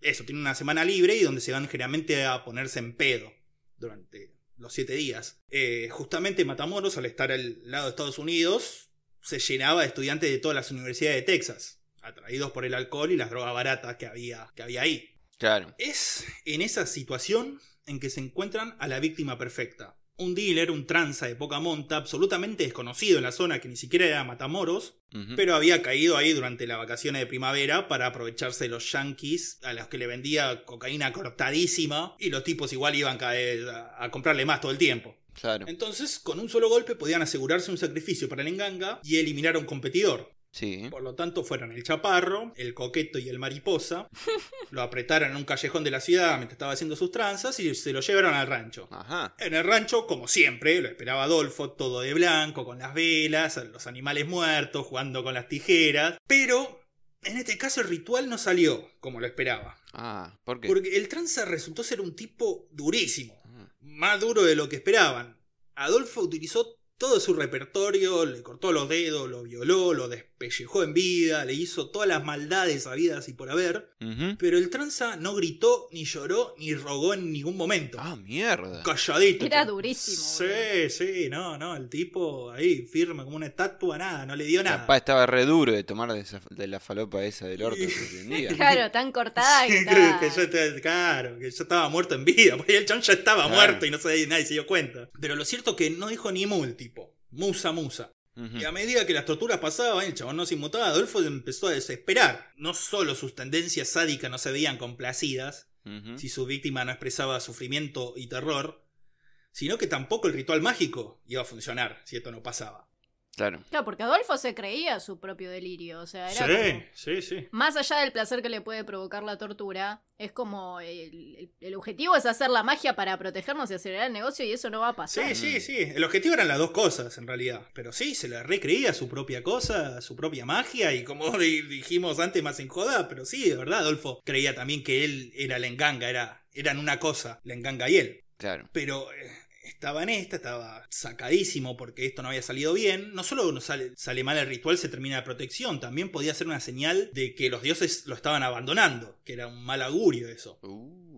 eso, tienen una semana libre y donde se van generalmente a ponerse en pedo durante los siete días. Eh, justamente Matamoros, al estar al lado de Estados Unidos, se llenaba de estudiantes de todas las universidades de Texas, atraídos por el alcohol y las drogas baratas que había, que había ahí.
Claro.
Es en esa situación en que se encuentran a la víctima perfecta. Un dealer, un tranza de poca monta, absolutamente desconocido en la zona, que ni siquiera era Matamoros, pero había caído ahí durante las vacaciones de primavera para aprovecharse de los yankees a los que le vendía cocaína cortadísima y los tipos igual iban a, a comprarle más todo el tiempo.
Claro.
Entonces, con un solo golpe podían asegurarse un sacrificio para el enganga y eliminar a un competidor.
Sí.
Por lo tanto, fueron el chaparro, el coqueto y el mariposa. Lo apretaron en un callejón de la ciudad mientras estaba haciendo sus tranzas y se lo llevaron al rancho.
Ajá.
En el rancho, como siempre, lo esperaba Adolfo, todo de blanco, con las velas, los animales muertos, jugando con las tijeras. Pero, en este caso, el ritual no salió como lo esperaba.
Ah, ¿por qué?
Porque el tranza resultó ser un tipo durísimo.
Ah,
Más duro de lo que esperaban. Adolfo utilizó todo su repertorio, le cortó los dedos, lo violó, lo despellejó en vida, le hizo todas las maldades habidas y por haber. Pero el tranza no gritó, ni lloró, ni rogó en ningún momento.
Ah, mierda.
Calladito.
Era durísimo,
Sí, sí, no, no, el tipo ahí firme como una estatua, nada, no le dio nada.
Capaz estaba re duro de tomar de, esa- de la falopa esa del orto que prendía.
Claro, tan cortada que
Sí,
estaba...
que yo estaba, claro, que yo estaba muerto en vida, porque el chabón ya estaba
Claro.
muerto y no se, nadie se dio cuenta. Pero lo cierto es que no dijo ni mu el tipo, musa, musa. Y a medida que las torturas pasaban, el chabón no se inmutaba, Adolfo empezó a desesperar. No solo sus tendencias sádicas no se veían complacidas, si su víctima no expresaba sufrimiento y terror, sino que tampoco el ritual mágico iba a funcionar si esto no pasaba.
Claro.
Claro, porque Adolfo se creía su propio delirio, o sea, era
Sí,
como-
sí, sí.
Más allá del placer que le puede provocar la tortura, es como el, el- el objetivo es hacer la magia para protegernos y acelerar el negocio y eso no va a pasar.
Sí, sí, sí. El objetivo eran las dos cosas, en realidad. Pero sí, se le recreía su propia cosa, su propia magia. Y como di- dijimos antes, más en joda. Pero sí, de verdad, Adolfo creía también que él era la enganga. Era, eran una cosa, la enganga y él.
Claro.
Pero eh, estaba en esta, estaba sacadísimo porque esto no había salido bien. No solo no sale, sale mal el ritual, se termina la protección. También podía ser una señal de que los dioses lo estaban abandonando. Que era un mal augurio eso.
Uh.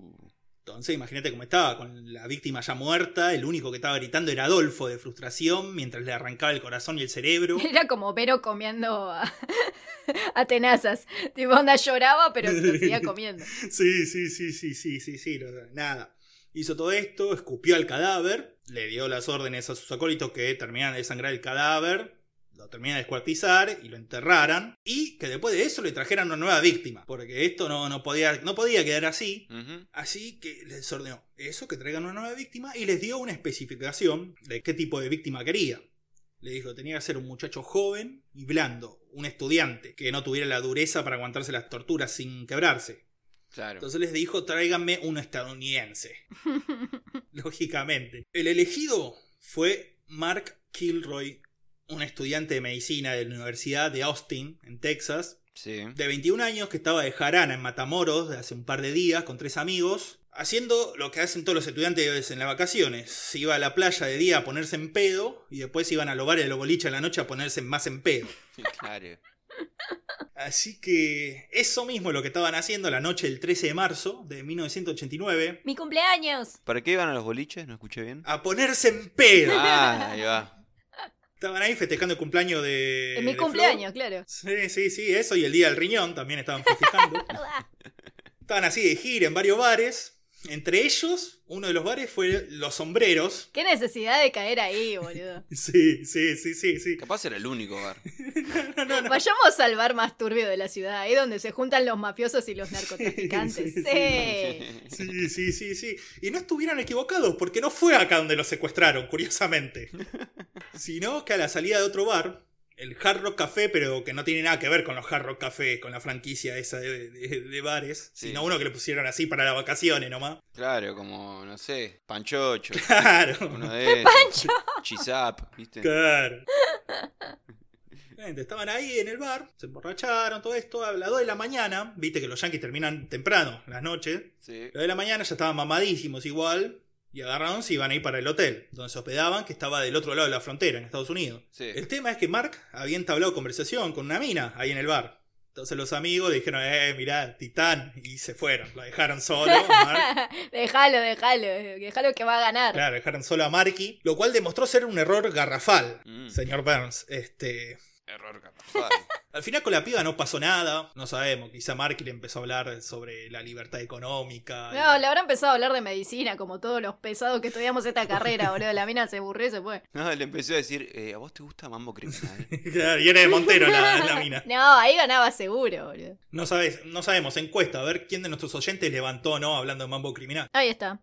Entonces, imagínate cómo estaba, con la víctima ya muerta, el único que estaba gritando era Adolfo de frustración mientras le arrancaba el corazón y el cerebro.
Era como Vero comiendo a, a tenazas. Tipo, onda lloraba, pero se lo seguía comiendo.
Sí, sí, sí, sí, sí, sí, sí, no, nada. Hizo todo esto, escupió al cadáver, le dio las órdenes a sus acólitos que terminaran de desangrar el cadáver, lo terminaran de descuartizar y lo enterraran, y que después de eso le trajeran una nueva víctima, porque esto no, no, podía, no podía quedar así. Así que les ordenó eso, que traigan una nueva víctima, y les dio una especificación de qué tipo de víctima quería. Le dijo, tenía que ser un muchacho joven y blando, un estudiante, que no tuviera la dureza para aguantarse las torturas sin quebrarse.
Claro.
Entonces les dijo, tráiganme un estadounidense. Lógicamente. El elegido fue Mark Kilroy, un estudiante de medicina de la Universidad de Austin, en Texas,
Sí.
de 21 años que estaba de jarana en Matamoros de hace un par de días con tres amigos, haciendo lo que hacen todos los estudiantes en las vacaciones. Se iba a la playa de día a ponerse en pedo y después iban a los bares de los boliches en la noche a ponerse más en pedo.
Claro.
Así que eso mismo es lo que estaban haciendo la noche del 13 de marzo de 1989,
¡Mi cumpleaños!
¿Para qué iban a los boliches? ¿No escuché bien?
a ponerse en pedo.
Ah, ahí va.
Estaban ahí festejando el cumpleaños de...
En mi
de
cumpleaños,
Flor.
claro.
Sí, sí, sí, eso y el día del riñón también estaban festejando. Estaban así de gira en varios bares. Entre ellos, uno de los bares fue Los Sombreros.
Qué necesidad de caer ahí, boludo.
Sí, sí, sí, sí, sí.
Capaz era el único bar.
Vayamos al bar más turbio de la ciudad, ahí donde se juntan los mafiosos y los narcotraficantes.
Sí,
Sí.
sí, Sí, sí, sí, sí. Y no estuvieran equivocados, porque no fue acá donde los secuestraron, curiosamente. Sino que a la salida de otro bar, el Hard Rock Café, pero que no tiene nada que ver con los Hard Rock Café, con la franquicia esa de, de- de bares,
Sí.
sino uno que le pusieron así para las vacaciones nomás.
Claro, como, no sé, Panchocho.
Claro.
Uno de esos. Chisap, ¿viste?
Claro. Gente, Estaban ahí en el bar, se emborracharon, todo esto. A las 2 de la mañana, viste que los yankees terminan temprano, las noches.
Sí.
A las 2 de la mañana ya estaban mamadísimos igual. Y agarraron, se iban a ir para el hotel, donde se hospedaban, que estaba del otro lado de la frontera, en Estados Unidos.
Sí.
El tema es que Mark había entablado conversación con una mina ahí en el bar. Entonces los amigos le dijeron, eh, mirá, titán, y se fueron. Lo dejaron solo. Mark.
déjalo, déjalo, déjalo que va a ganar.
Claro, dejaron solo a Marky, lo cual demostró ser un error garrafal,
Mm.
señor Burns. Este,
Error garrafal.
Al final con la piba no pasó nada, no sabemos, quizá Mark le empezó a hablar sobre la libertad económica. y-
No, le habrá empezado a hablar de medicina, como todos los pesados que estudiamos esta carrera, boludo. La mina se aburrió y se fue.
No, le empezó a decir, eh, ¿a vos te gusta Mambo Criminal?
Claro, y era de Montero la, la mina.
No, ahí ganaba seguro, boludo.
No, sabes, no sabemos, encuesta, a ver quién de nuestros oyentes levantó o no hablando de mambo criminal.
Ahí está.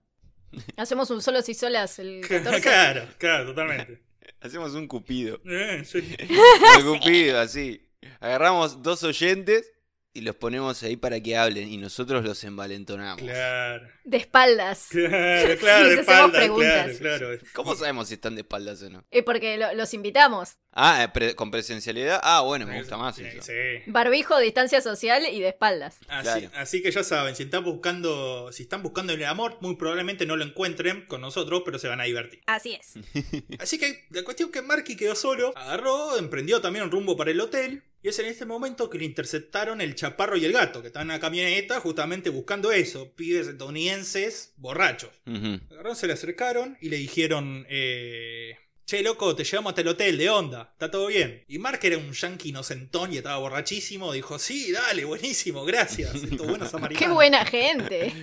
Hacemos un solos y solas el 14.
claro, claro, totalmente.
Hacemos un cupido.
Eh, sí.
Un cupido, así. Agarramos dos oyentes y los ponemos ahí para que hablen y nosotros los envalentonamos.
Claro,
De espaldas.
claro, claro, de
Les hacemos
espalda,
preguntas.
claro, claro.
¿Cómo sabemos si están de espaldas o no?
Eh, porque lo- los invitamos.
Ah, eh, pre- con presencialidad. Ah, bueno, me gusta más
Sí,
eso.
sí.
Barbijo, distancia social y de espaldas.
Así,
Claro.
así que ya saben, si están buscando, si están buscando el amor, muy probablemente no lo encuentren con nosotros, pero se van a divertir.
Así es.
Así que la cuestión que Marky quedó solo, agarró, emprendió también un rumbo para el hotel. Y es en este momento que le interceptaron el chaparro y el gato, que estaban en la camioneta justamente buscando eso, pibes estadounidenses borrachos.
Ujú.
Agarraron, se le acercaron y le dijeron, eh, che loco, te llevamos hasta el hotel, de onda, está todo bien. Y Mark era un yankee inocentón y estaba borrachísimo, dijo, sí, dale, buenísimo, gracias, estos buenos
Qué buena gente.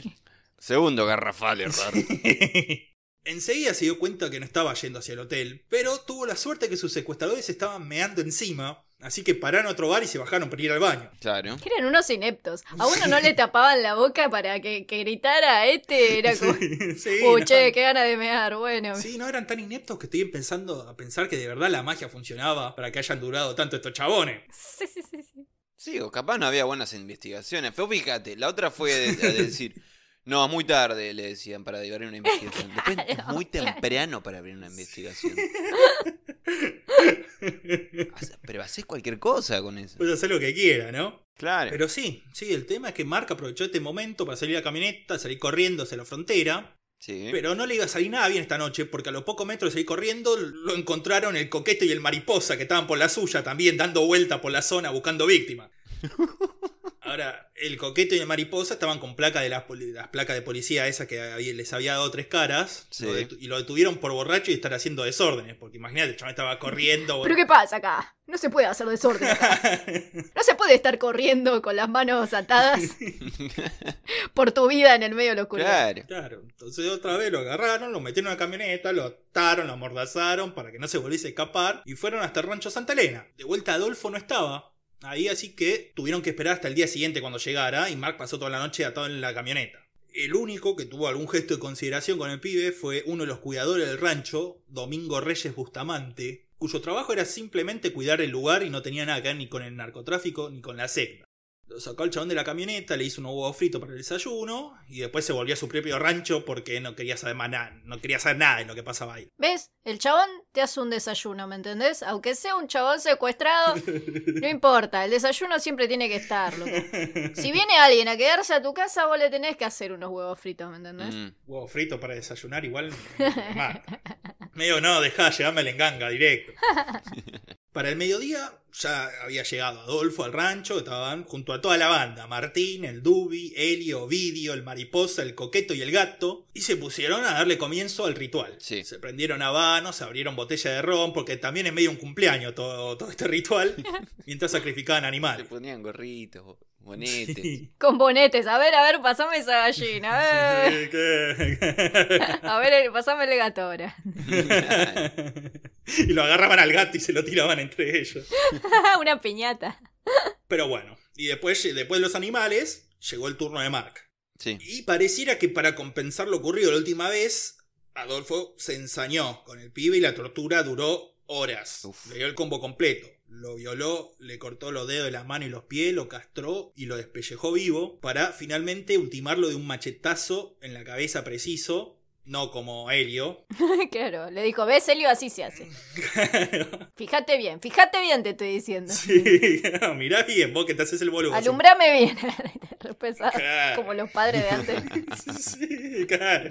Segundo garrafal error.
Enseguida se dio cuenta que no estaba yendo hacia el hotel, pero tuvo la suerte que sus secuestradores estaban meando encima, así que pararon a otro bar y se bajaron para ir al baño.
Claro.
Eran unos ineptos. A uno no le tapaban la boca para que, que gritara este. Era como.
Sí,
Uh,
no.
che, qué gana de mear. Bueno.
Sí, no eran tan ineptos que estoy empezando a pensar que de verdad la magia funcionaba para que hayan durado tanto estos chabones.
Sí, sí, sí, sí.
Sí, o capaz no había buenas investigaciones. Pero fíjate, la otra fue de, de decir, no, es muy tarde, le decían, para abrir una investigación. Después es muy
Claro.
temprano para abrir una investigación. Pero haces cualquier cosa con eso.
Puede hacer lo que quiera, ¿no?
Claro.
Pero sí, sí, el tema es que Mark aprovechó este momento para salir a la camioneta, salir corriendo hacia la frontera,
Sí.
pero no le iba a salir nada bien esta noche porque a los pocos metros de salir corriendo lo encontraron el coqueto y el mariposa que estaban por la suya también dando vuelta por la zona buscando víctimas. Ahora, el coqueto y el mariposa estaban con placa de las, placas de policía esas que había- les había dado tres caras
Sí.
lo detu- y lo detuvieron por borracho y estar haciendo desórdenes, porque imagínate, el chaval estaba corriendo.
¿Pero qué pasa acá? No se puede hacer desorden acá. No se puede estar corriendo con las manos atadas por tu vida en el medio de la oscuridad.
Claro.
Claro, entonces otra vez lo agarraron, lo metieron en una camioneta, lo ataron, lo amordazaron para que no se volviese a escapar y fueron hasta el rancho Santa Elena. De vuelta Adolfo no estaba ahí, así que tuvieron que esperar hasta el día siguiente cuando llegara y Mark pasó toda la noche atado en la camioneta. El único que tuvo algún gesto de consideración con el pibe fue uno de los cuidadores del rancho, Domingo Reyes Bustamante, cuyo trabajo era simplemente cuidar el lugar y no tenía nada que ver ni con el narcotráfico ni con la secta. Lo sacó al chabón de la camioneta, le hizo un huevo frito para el desayuno y después se volvió a su propio rancho porque no quería saber más nada, no quería saber nada de lo que pasaba ahí.
¿Ves? El chabón te hace un desayuno, ¿me entendés? Aunque sea un chabón secuestrado, no importa, el desayuno siempre tiene que estar, loco. Si viene alguien a quedarse a tu casa, vos le tenés que hacer unos huevos fritos, ¿me entendés?
Mm.
Huevo frito para desayunar igual. Medio no, dejá, llegame el enganga directo. Para el mediodía ya había llegado Adolfo al rancho, estaban junto a toda la banda, Martín, el Dubi, Helio, Ovidio, el Mariposa, el Coqueto y el Gato, y se pusieron a darle comienzo al ritual.
Sí.
Se prendieron habanos, se abrieron botella de ron, porque también es medio un cumpleaños todo, todo este ritual, mientras sacrificaban
Se
animales.
ponían gorritos, bonetes.
Sí.
Con bonetes, a ver, a ver, pasame esa gallina, a ver, a ver, pasame el gato ahora.
y lo agarraban al gato y se lo tiraban entre ellos.
Una piñata.
Pero bueno, y después, después de los animales, llegó el turno de Mark.
Sí.
Y pareciera que para compensar lo ocurrido la última vez, Adolfo se ensañó con el pibe y la tortura duró horas.
Uf.
Le dio el combo completo. Lo violó, le cortó los dedos de las manos y los pies, lo castró y lo despellejó vivo para finalmente ultimarlo de un machetazo en la cabeza preciso, no como Helio.
claro, le dijo, ves, Elio, así se hace. Fíjate bien, fíjate bien, te estoy diciendo.
sí, mirá bien, vos que te haces el boludo.
Alumbrame bien. Repesado,
Claro.
Como los padres de antes.
Sí, claro.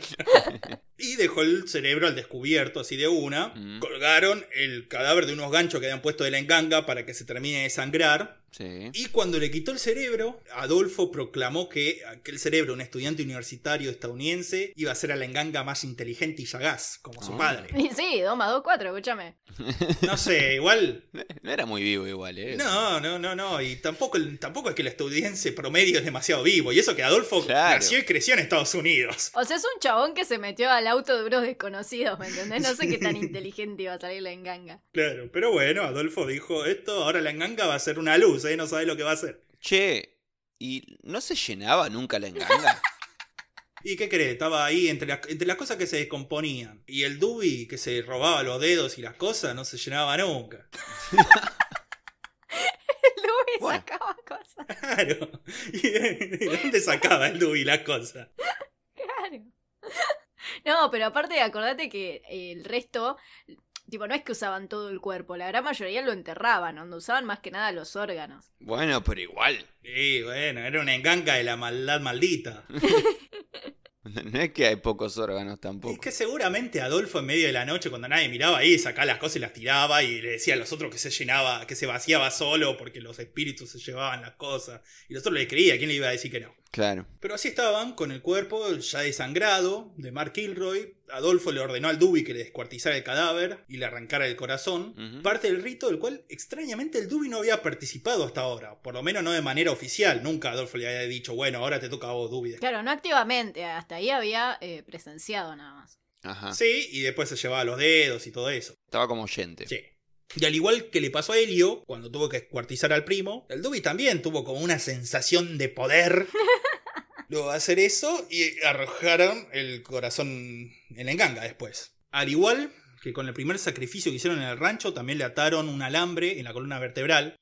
Y dejó el cerebro al descubierto, así de una.
Mm.
Colgaron el cadáver de unos ganchos que habían puesto de la enganga para que se termine de sangrar.
Sí.
Y cuando le quitó el cerebro, Adolfo proclamó que aquel cerebro, un estudiante universitario estadounidense, iba a ser a la enganga más inteligente y sagaz, como su
Ah.
padre.
Y sí, 2 más 2, 4, escúchame.
No sé, igual.
No era muy vivo igual, ¿eh?
No, no, no, no. Y tampoco, tampoco es que el estadounidense promedio es demasiado vivo. Y eso que Adolfo
Claro.
nació y creció en Estados Unidos.
O sea, es un chabón que se metió al auto de unos desconocidos, ¿me entendés? No sé qué tan inteligente iba a salir la enganga.
Claro, pero bueno, Adolfo dijo, esto ahora la enganga va a ser una luz, ¿eh? No sabe lo que va a hacer.
Che, ¿y no se llenaba nunca la enganga?
¿Y qué crees? Estaba ahí entre las, entre las cosas que se descomponían. Y el Dubi que se robaba los dedos y las cosas no se llenaba nunca.
Louis
Bueno.
sacaba cosas.
Claro. ¿Y de dónde sacaba el Dubi las cosas?
Claro. No, pero aparte, acordate que el resto, tipo, no es que usaban todo el cuerpo, la gran mayoría lo enterraban, donde usaban más que nada los órganos.
bueno, pero igual.
Sí, bueno, era una enganga de la maldad maldita.
No es que hay pocos órganos
Y
tampoco.
que seguramente Adolfo en medio de la noche, cuando nadie miraba ahí, sacaba las cosas y las tiraba y le decía a los otros que se llenaba, que se vaciaba solo porque los espíritus se llevaban las cosas. Y los otros le creía, ¿quién le iba a decir que no?
Claro.
Pero así estaban, con el cuerpo ya desangrado de Mark Kilroy. Adolfo le ordenó al Duby que le descuartizara el cadáver y le arrancara el corazón. Parte del rito del cual extrañamente el Duby no había participado hasta ahora. Por lo menos no de manera oficial. Nunca Adolfo le había dicho, bueno, ahora te toca a vos, Duby.
Claro, no activamente, hasta ahí había eh, presenciado nada más.
Ajá.
Sí, y después se llevaba los dedos y todo eso.
Estaba como oyente.
Sí. Y al igual que le pasó a Helio, cuando tuvo que descuartizar al primo, el Duby también tuvo como una sensación de poder. Luego de hacer eso, y arrojaron el corazón en la enganga después. Al igual que con el primer sacrificio que hicieron en el rancho, también le ataron un alambre en la columna vertebral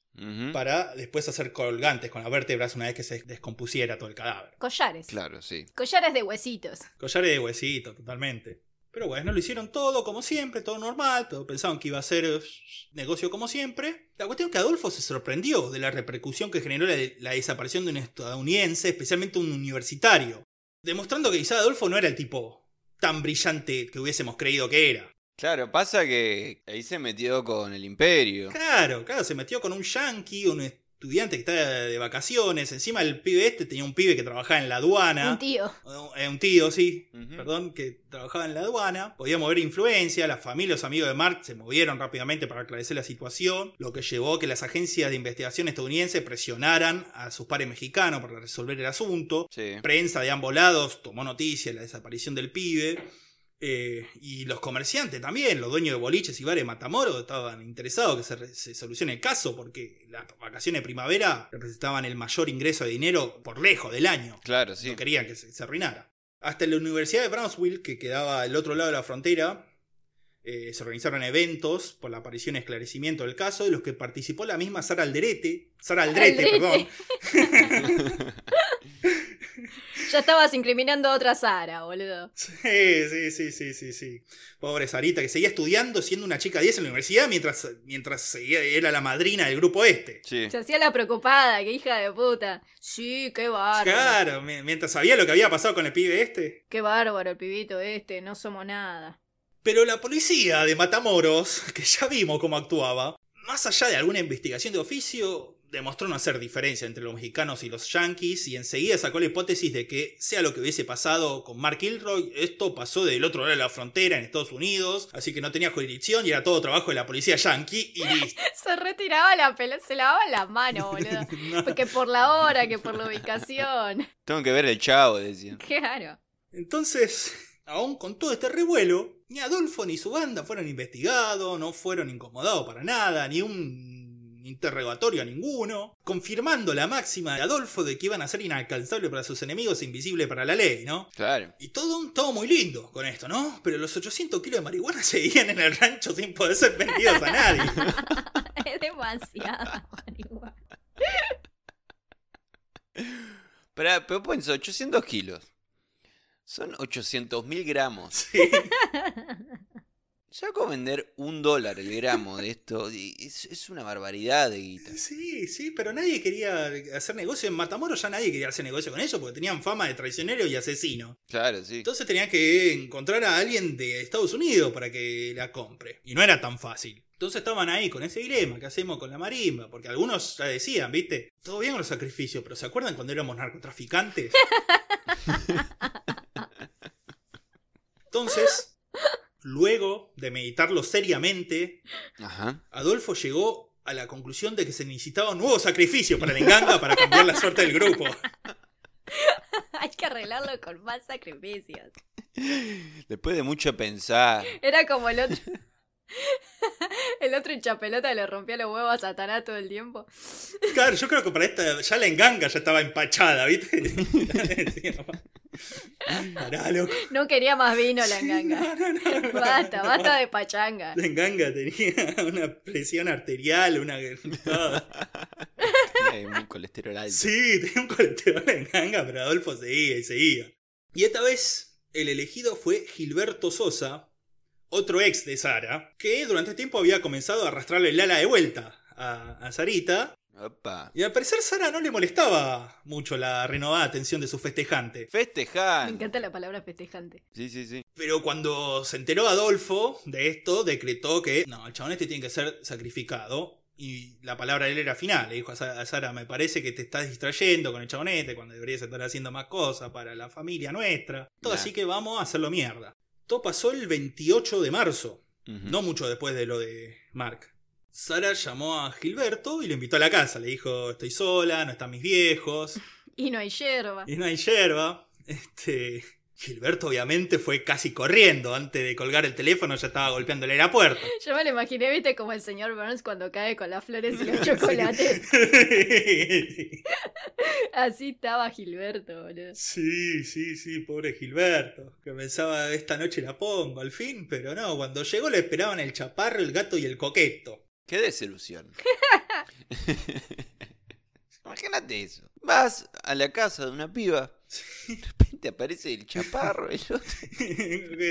para después hacer colgantes con las vértebras una vez que se descompusiera todo el cadáver.
Collares.
Claro, sí.
Collares de huesitos.
Collares de huesito, totalmente. Pero bueno, lo hicieron todo como siempre, todo normal, todo pensaban que iba a ser eh, negocio como siempre. La cuestión es que Adolfo se sorprendió de la repercusión que generó la, la desaparición de un estadounidense, especialmente un universitario. Demostrando que quizá Adolfo no era el tipo tan brillante que hubiésemos creído que era.
Claro, pasa que ahí se metió con el imperio.
Claro, claro, se metió con un yankee, un estudiante que está de vacaciones. Encima el pibe este tenía un pibe que trabajaba en la aduana.
Un tío.
Eh, un tío, sí, perdón, que trabajaba en la aduana, podía mover influencia, la familia, los amigos de Mark se movieron rápidamente para aclarecer la situación, lo que llevó a que las agencias de investigación estadounidenses presionaran a sus pares mexicanos para resolver el asunto.
Sí.
Prensa de ambos lados tomó noticia de la desaparición del pibe. Eh, y los comerciantes también, los dueños de boliches y bares de Matamoros estaban interesados que se, se solucione el caso porque las vacaciones de primavera representaban el mayor ingreso de dinero por lejos del año
Claro, sí.
no querían que se, se arruinara. Hasta en la Universidad de Brownsville, que quedaba al otro lado de la frontera, eh, se organizaron eventos por la aparición y esclarecimiento del caso, de los que participó la misma Sara Alderete. Sara Aldrete,
Aldrete.
perdón.
Ya estabas incriminando a otra Sara, boludo.
Sí, sí, sí, sí, sí, sí. Pobre Sarita, que seguía estudiando siendo una chica 10 en la universidad mientras, mientras seguía, era la madrina del grupo este.
Sí.
Se hacía la preocupada, que hija de puta. Sí, qué bárbaro.
Claro, mi- mientras sabía lo que había pasado con el pibe este.
Qué bárbaro el pibito este, no somos nada.
Pero la policía de Matamoros, que ya vimos cómo actuaba, más allá de alguna investigación de oficio, demostró no hacer diferencia entre los mexicanos y los yankees y enseguida sacó la hipótesis de que, sea lo que hubiese pasado con Mark Kilroy, esto pasó del otro lado de la frontera en Estados Unidos, así que no tenía jurisdicción y era todo trabajo de la policía yankee y listo.
Se retiraba la pelota, se lavaba las manos, boludo.
No.
Porque por la hora, que por la ubicación.
Tengo que ver el chavo, decían.
Claro.
Entonces, aún con todo este revuelo, ni Adolfo ni su banda fueron investigados, no fueron incomodados para nada, ni un interrogatorio a ninguno, confirmando la máxima de Adolfo de que iban a ser inalcanzables para sus enemigos e invisibles para la ley, ¿no?
Claro.
Y todo, todo muy lindo con esto, ¿no? Pero los 800 kilos de marihuana seguían en el rancho sin poder ser vendidos a nadie.
Es demasiada marihuana.
Pero, pero pienso, 800 kilos. Son 800 mil gramos.
Sí.
Saco vender un dólar el gramo de esto. es una barbaridad de guita.
Sí, sí, pero nadie quería hacer negocio en Matamoros, ya nadie quería hacer negocio con ellos porque tenían fama de traicionero y asesino.
Claro, sí.
Entonces tenían que encontrar a alguien de Estados Unidos para que la compre. Y no era tan fácil. Entonces estaban ahí con ese dilema, ¿qué hacemos con la marimba? Porque algunos ya decían, ¿viste? Todo bien con los sacrificios, pero ¿se acuerdan cuando éramos narcotraficantes? Entonces, luego de meditarlo seriamente,
Ajá.
Adolfo llegó a la conclusión de que se necesitaba un nuevo sacrificio para Enganga para cambiar la suerte del grupo.
Hay que arreglarlo con más sacrificios.
Después de mucho pensar.
Era como el otro. El otro hinchapelota le rompía los huevos a Satanás todo el tiempo.
Claro, yo creo que para esta ya la Enganga ya estaba empachada, ¿viste? Pará, loco.
No quería más vino la enganga.
no, no, no, no,
Basta,
no.
basta de pachanga.
La Enganga tenía una presión arterial, una...
Hay un colesterol alto.
Sí, tenía un colesterol en ganga, pero Adolfo seguía y seguía. Y esta vez el elegido fue Gilberto Sosa, otro ex de Sara, que durante tiempo había comenzado a arrastrarle el ala de vuelta a, a Sarita.
Opa.
Y al parecer Sara no le molestaba mucho la renovada atención de su festejante.
Me
Festejar.
encanta la palabra festejante.
Sí, sí, sí.
Pero cuando se enteró Adolfo de esto, decretó que no, el chabón este tiene que ser sacrificado. Y la palabra de él era final. Le dijo a Sa- a Sara, me parece que te estás distrayendo con el chabonete cuando deberías estar haciendo más cosas para la familia nuestra. Todo
Nah.
así que vamos a hacerlo mierda. Todo pasó el 28 de marzo, no mucho después de lo de Mark. Sara llamó a Gilberto y lo invitó a la casa. Le dijo, estoy sola, no están mis viejos.
Y no hay yerba.
Y no hay yerba. Este. Gilberto obviamente fue casi corriendo. Antes de colgar el teléfono ya estaba golpeándole la puerta.
Yo me lo imaginé, viste, como el señor Burns cuando cae con las flores y los chocolates. Así estaba Gilberto, boludo.
sí, sí, sí, pobre Gilberto. Que pensaba esta noche la pongo al fin, pero no. Cuando llegó le esperaban el chaparro, el gato y el coqueto.
Qué desilusión. Imagínate eso. Vas a la casa de una piba. Repente aparece el chaparro, el otro.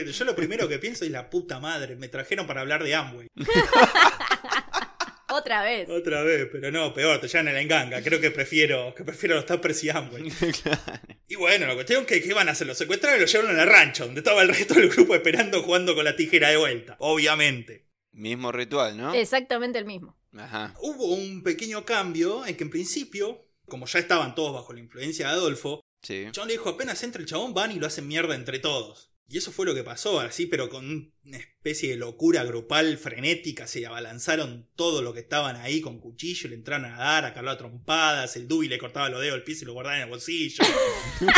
Yo lo primero que pienso es la puta madre. Me trajeron para hablar de Amway.
Otra vez.
Otra vez, pero no, peor, te llevan a la enganga. Creo que prefiero, que prefiero los tappers y Amway. Y bueno, la cuestión que, ¿qué iban a hacer? Los secuestraron y los llevaron a la rancho, donde estaba el resto del grupo esperando jugando con la tijera de vuelta. Obviamente.
Mismo ritual, ¿no?
Exactamente el mismo.
Ajá.
Hubo un pequeño cambio en que en principio, como ya estaban todos bajo la influencia de Adolfo,
Sí.
John le dijo, apenas entra el chabón, van y lo hacen mierda entre todos. Y eso fue lo que pasó, así, pero con una especie de locura grupal frenética, se abalanzaron todo lo que estaban ahí con cuchillo, le entraron a dar, a Carlos a trompadas, el Dubi le cortaba los dedos al piso y lo guardaba en el bolsillo.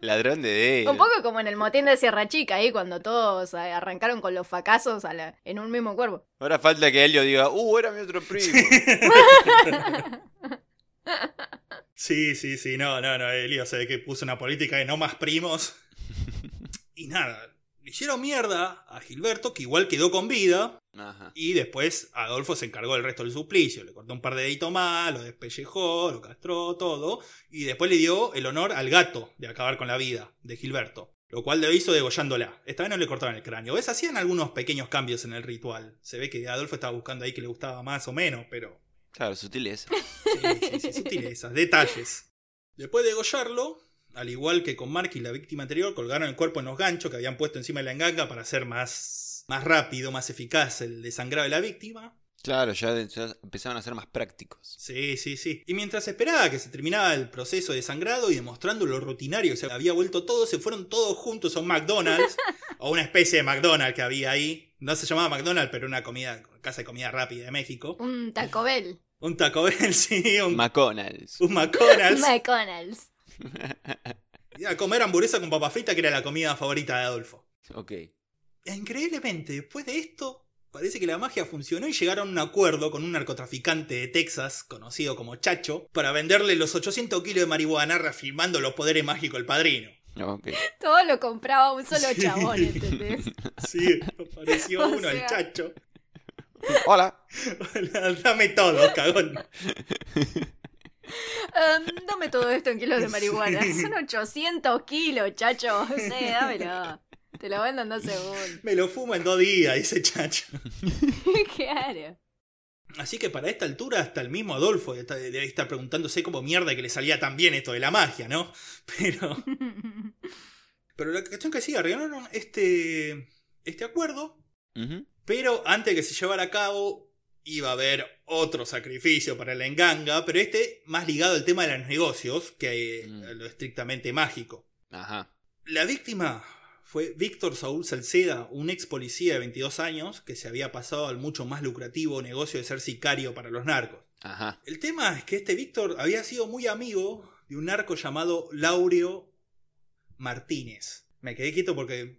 Ladrón de dedos.
Un poco como en el motín de Sierra Chica, ahí cuando todos arrancaron con los facazos a la- en un mismo cuerpo.
Ahora falta que Helio diga, uh, era mi otro primo.
Sí, sí, sí, no, no, no, Elío se ve que puso una política de no más primos. Y nada, le hicieron mierda a Gilberto, que igual quedó con vida,
Ajá.
y después Adolfo se encargó del resto del suplicio. Le cortó un par de deditos más, lo despellejó, lo castró, todo, y después le dio el honor al gato de acabar con la vida de Gilberto. Lo cual lo hizo degollándola. Esta vez no le cortaron el cráneo. ¿Ves? Hacían algunos pequeños cambios en el ritual. Se ve que Adolfo estaba buscando ahí que le gustaba más o menos, pero
Claro, sutileza.
Sí, sí, sí, sutilezas, detalles. Después de degollarlo, al igual que con Mark y la víctima anterior, colgaron el cuerpo en los ganchos que habían puesto encima de la enganga para hacer más, más rápido, más eficaz el desangrado de la víctima.
Claro, ya, empezaron a ser más prácticos.
Sí, sí, sí. Y mientras esperaba que se terminaba el proceso de desangrado y demostrando lo rutinario que se había vuelto todo, se fueron todos juntos a un McDonald's, o una especie de McDonald's que había ahí. No se llamaba McDonald's, pero una comida, casa de comida rápida de México.
Un Taco Bell.
Un Taco Bell, sí, un,
McDonald's.
un McDonald's.
McDonald's.
Y a comer hamburguesa con papa frita, que era la comida favorita de Adolfo.
ok.
E Increíblemente, después de esto, parece que la magia funcionó y llegaron a un acuerdo con un narcotraficante de Texas, conocido como Chacho, para venderle los 800 kilos de marihuana reafirmando los poderes mágicos del padrino.
Ok.
Todo lo compraba un solo
Sí.
chabón, ¿entendés?
Sí, apareció
O
uno, el. Chacho.
Hola.
Dame todo, cagón.
Em, dame todo esto en kilos de marihuana. Son 800 kilos, chacho. Sí, dámelo. Te lo vendo en dos segundos.
Me lo fumo en dos días, dice Chacho.
claro.
Así que para esta altura, hasta el mismo Adolfo debe estar preguntándose cómo mierda que le salía tan bien esto de la magia, ¿no? Pero. Pero la cuestión que sí, arreglaron este. este acuerdo. Pero antes de que se llevara a cabo, iba a haber otro sacrificio para la enganga. Pero este más ligado al tema de los negocios que
Mm.
a lo estrictamente mágico.
Ajá.
La víctima fue Víctor Saúl Salceda, un ex policía de 22 años que se había pasado al mucho más lucrativo negocio de ser sicario para los narcos.
Ajá.
El tema es que este Víctor había sido muy amigo de un narco llamado Laureo Martínez. Me quedé quieto porque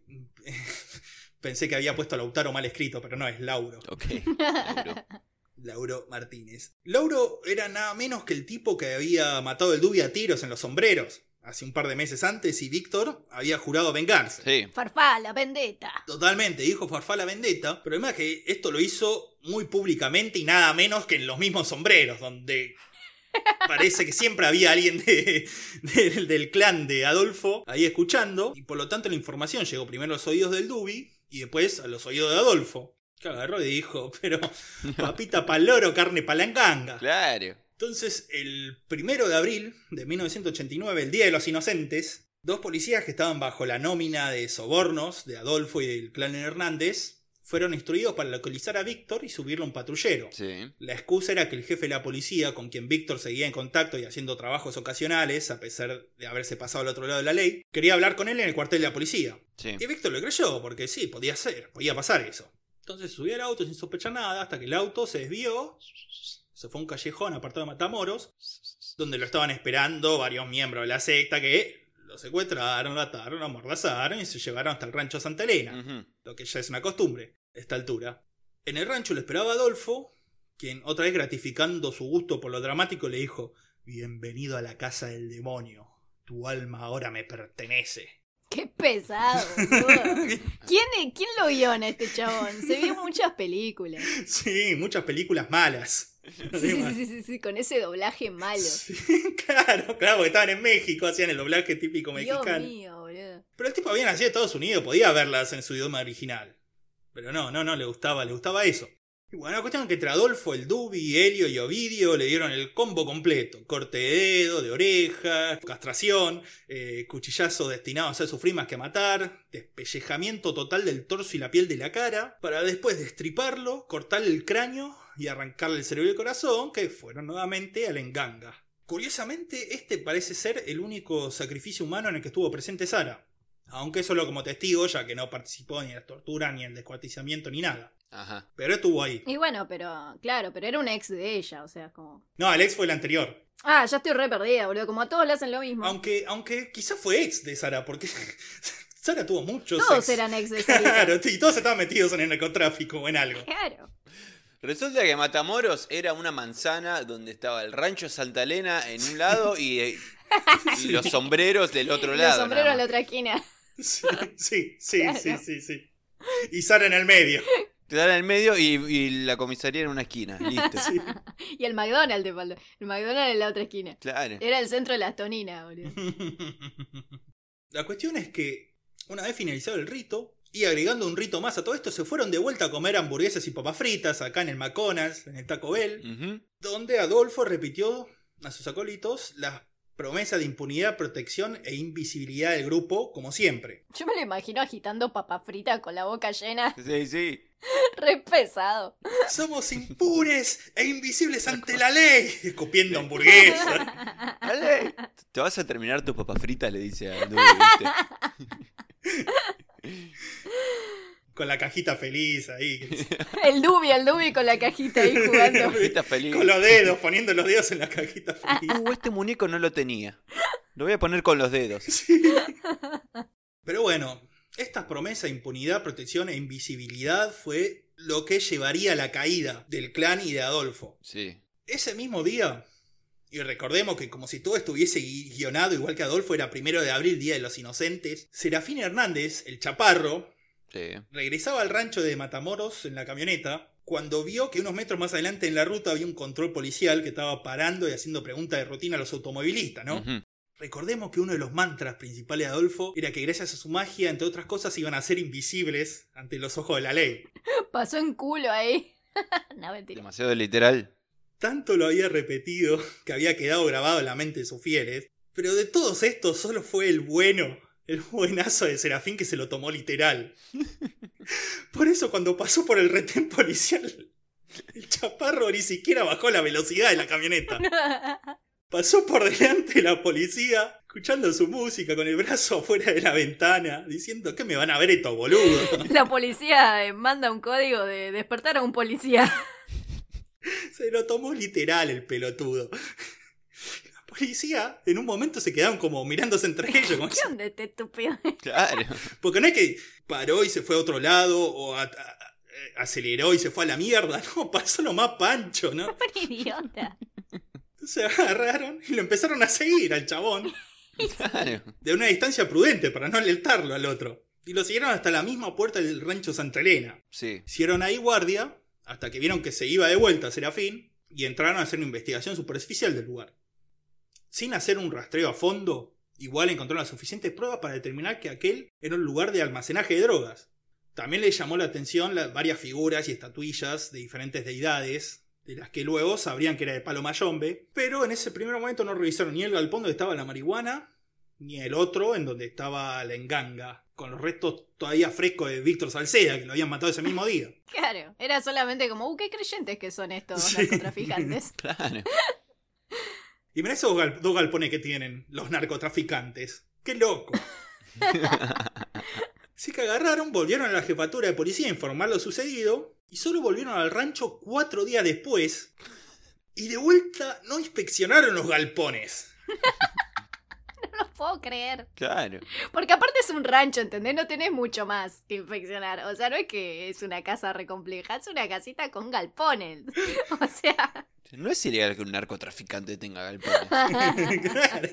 pensé que había puesto Lautaro mal escrito, pero no, es Lauro.
Ok. Lauro.
Lauro Martínez. Lauro era nada menos que el tipo que había matado el Dubi a tiros en los sombreros hace un par de meses antes y Víctor había jurado vengarse.
Sí.
Farfala, vendetta.
Totalmente, dijo Farfala Vendetta, pero además que esto lo hizo muy públicamente y nada menos que en los mismos sombreros, donde parece que siempre había alguien de- de- del clan de Adolfo ahí escuchando, y por lo tanto la información llegó primero a los oídos del Dubi y después a los oídos de Adolfo. Que agarró y dijo, pero papita paloro, carne palanganga.
Claro.
Entonces, el primero de abril de 1989, el Día de los Inocentes, dos policías que estaban bajo la nómina de sobornos de Adolfo y del clan Hernández fueron instruidos para localizar a Víctor y subirlo a un patrullero.
Sí.
La excusa era que el jefe de la policía, con quien Víctor seguía en contacto y haciendo trabajos ocasionales, a pesar de haberse pasado al otro lado de la ley, quería hablar con él en el cuartel de la policía.
Sí.
Y Víctor le creyó, porque sí, podía ser, podía pasar eso. Entonces subió al auto sin sospechar nada, hasta que el auto se desvió, se fue a un callejón apartado de Matamoros, donde lo estaban esperando varios miembros de la secta que lo secuestraron, lo ataron, lo amordazaron y se llevaron hasta el rancho Santa Elena, lo que ya es una costumbre esta altura. En el rancho lo esperaba Adolfo, quien otra vez gratificando su gusto por lo dramático le dijo, Bienvenido a la casa del demonio, tu alma ahora me pertenece.
Qué pesado. ¿Quién, ¿Quién lo vio en este chabón? Se vio muchas películas.
Sí, muchas películas malas.
Sí, sí, sí, sí, sí, con ese doblaje malo.
Claro, claro, porque estaban en México, hacían el doblaje típico
Dios
mexicano.
mío, boludo.
Pero el tipo había nacido en Estados Unidos, podía verlas en su idioma original. Pero no, no, no, le gustaba, le gustaba eso. Y bueno, cuestión es que entre Adolfo, el Dubi, Helio y Ovidio le dieron el combo completo. Corte de dedo, de oreja, castración, eh, cuchillazo destinado a hacer sufrir más que a matar, despellejamiento total del torso y la piel de la cara, para después destriparlo, cortarle el cráneo y arrancarle el cerebro y el corazón, que fueron nuevamente a la enganga. Curiosamente, este parece ser el único sacrificio humano en el que estuvo presente Sara. Aunque solo como testigo, ya que no participó ni en la tortura, ni en el descuartizamiento, ni nada.
Ajá.
Pero estuvo ahí.
Y bueno, pero, claro, pero era un ex de ella, o sea, como.
No, Alex fue el anterior.
Ah, ya estoy re perdida, boludo. Como a todos le hacen lo mismo.
Aunque, aunque quizás fue ex de Sara, porque Sara tuvo muchos
todos
ex.
eran ex de Sarita.
Claro, y todos estaban metidos en el narcotráfico o en algo.
Claro.
Resulta que Matamoros era una manzana donde estaba el rancho Santa Elena en un lado y, eh, y los sombreros del otro lado.
Los sombreros en la otra esquina.
Sí, sí, sí,
Claro.
sí, sí, sí. Y Sara en el medio.
Te dan en el medio y, y la comisaría en una esquina. Listo.
Sí.
Y el McDonald's te faltó. El McDonald's en la otra esquina.
Claro.
Era el centro de las toninas, boludo.
La cuestión es que, una vez finalizado el rito, y agregando un rito más a todo esto, se fueron de vuelta a comer hamburguesas y papas fritas acá en el McDonald's, en el Taco Bell, donde Adolfo repitió a sus acólitos la promesa de impunidad, protección e invisibilidad del grupo, como siempre.
Yo me lo imagino agitando papa frita con la boca llena.
Sí, sí.
Re pesado.
Somos impunes e invisibles ante la ley, escupiendo hamburguesas.
Dale. Te vas a terminar tus papas fritas, le dice a Dubi, ¿viste?
Con la cajita feliz ahí.
El Dubi, el Dubi con la cajita ahí jugando.
Cajita feliz.
Con los dedos, poniendo los dedos en la cajita feliz.
Uh, este muñeco no lo tenía. Lo voy a poner con los dedos.
Sí. Pero bueno, esta promesa de impunidad, protección e invisibilidad fue lo que llevaría a la caída del clan y de Adolfo.
Sí.
Ese mismo día, y recordemos que como si todo estuviese gui- guionado igual que Adolfo era primero de abril, Día de los Inocentes, Serafín Hernández, el chaparro,
Sí.
regresaba al rancho de Matamoros en la camioneta cuando vio que unos metros más adelante en la ruta había un control policial que estaba parando y haciendo preguntas de rutina a los automovilistas, ¿no? Recordemos que uno de los mantras principales de Adolfo era que gracias a su magia, entre otras cosas, iban a ser invisibles ante los ojos de la ley.
Pasó en culo ahí. no, mentira.
Demasiado literal.
Tanto lo había repetido que había quedado grabado en la mente de sus fieles, pero de todos estos solo fue el bueno, el buenazo de Serafín que se lo tomó literal. Por eso cuando pasó por el retén policial, el chaparro ni siquiera bajó la velocidad de la camioneta. Pasó por delante de la policía, escuchando su música con el brazo afuera de la ventana, diciendo que me van a ver estos boludos.
La policía eh, manda un código de despertar a un policía.
Se lo tomó literal el pelotudo. La policía en un momento se quedaron como mirándose entre ellos. como
¿Qué onda este estúpido?
Claro.
Porque no es que paró y se fue a otro lado o a- a- a- aceleró y se fue a la mierda. No, pasó lo más pancho, ¿no?
Un idiota.
Entonces agarraron y lo empezaron a seguir al chabón
Claro.
de una distancia prudente para no alertarlo al otro. Y lo siguieron hasta la misma puerta del rancho Santa Elena.
Sí.
Hicieron ahí guardia hasta que vieron que se iba de vuelta Serafín y entraron a hacer una investigación superficial del lugar. Sin hacer un rastreo a fondo, igual encontraron las suficientes pruebas para determinar que aquel era un lugar de almacenaje de drogas. También les llamó la atención las varias figuras y estatuillas de diferentes deidades, de las que luego sabrían que era de Palo Mayombe, pero en ese primer momento no revisaron ni el galpón donde estaba la marihuana, ni el otro en donde estaba la enganga, con los restos todavía frescos de Víctor Salceda, que lo habían matado ese mismo día.
Claro, era solamente como, uh, qué creyentes que son estos
Sí.
narcotraficantes.
Claro.
Y mirá esos gal- dos galpones que tienen los narcotraficantes. ¡Qué loco! Así que agarraron, volvieron a la jefatura de policía a informar lo sucedido y solo volvieron al rancho cuatro días después. Y de vuelta no inspeccionaron los galpones.
No lo puedo creer.
Claro.
Porque aparte es un rancho, ¿entendés? No tenés mucho más que infeccionar. O sea, no es que es una casa recompleja, es una casita con galpones. O sea,
No es ilegal que un narcotraficante tenga galpones.
Claro.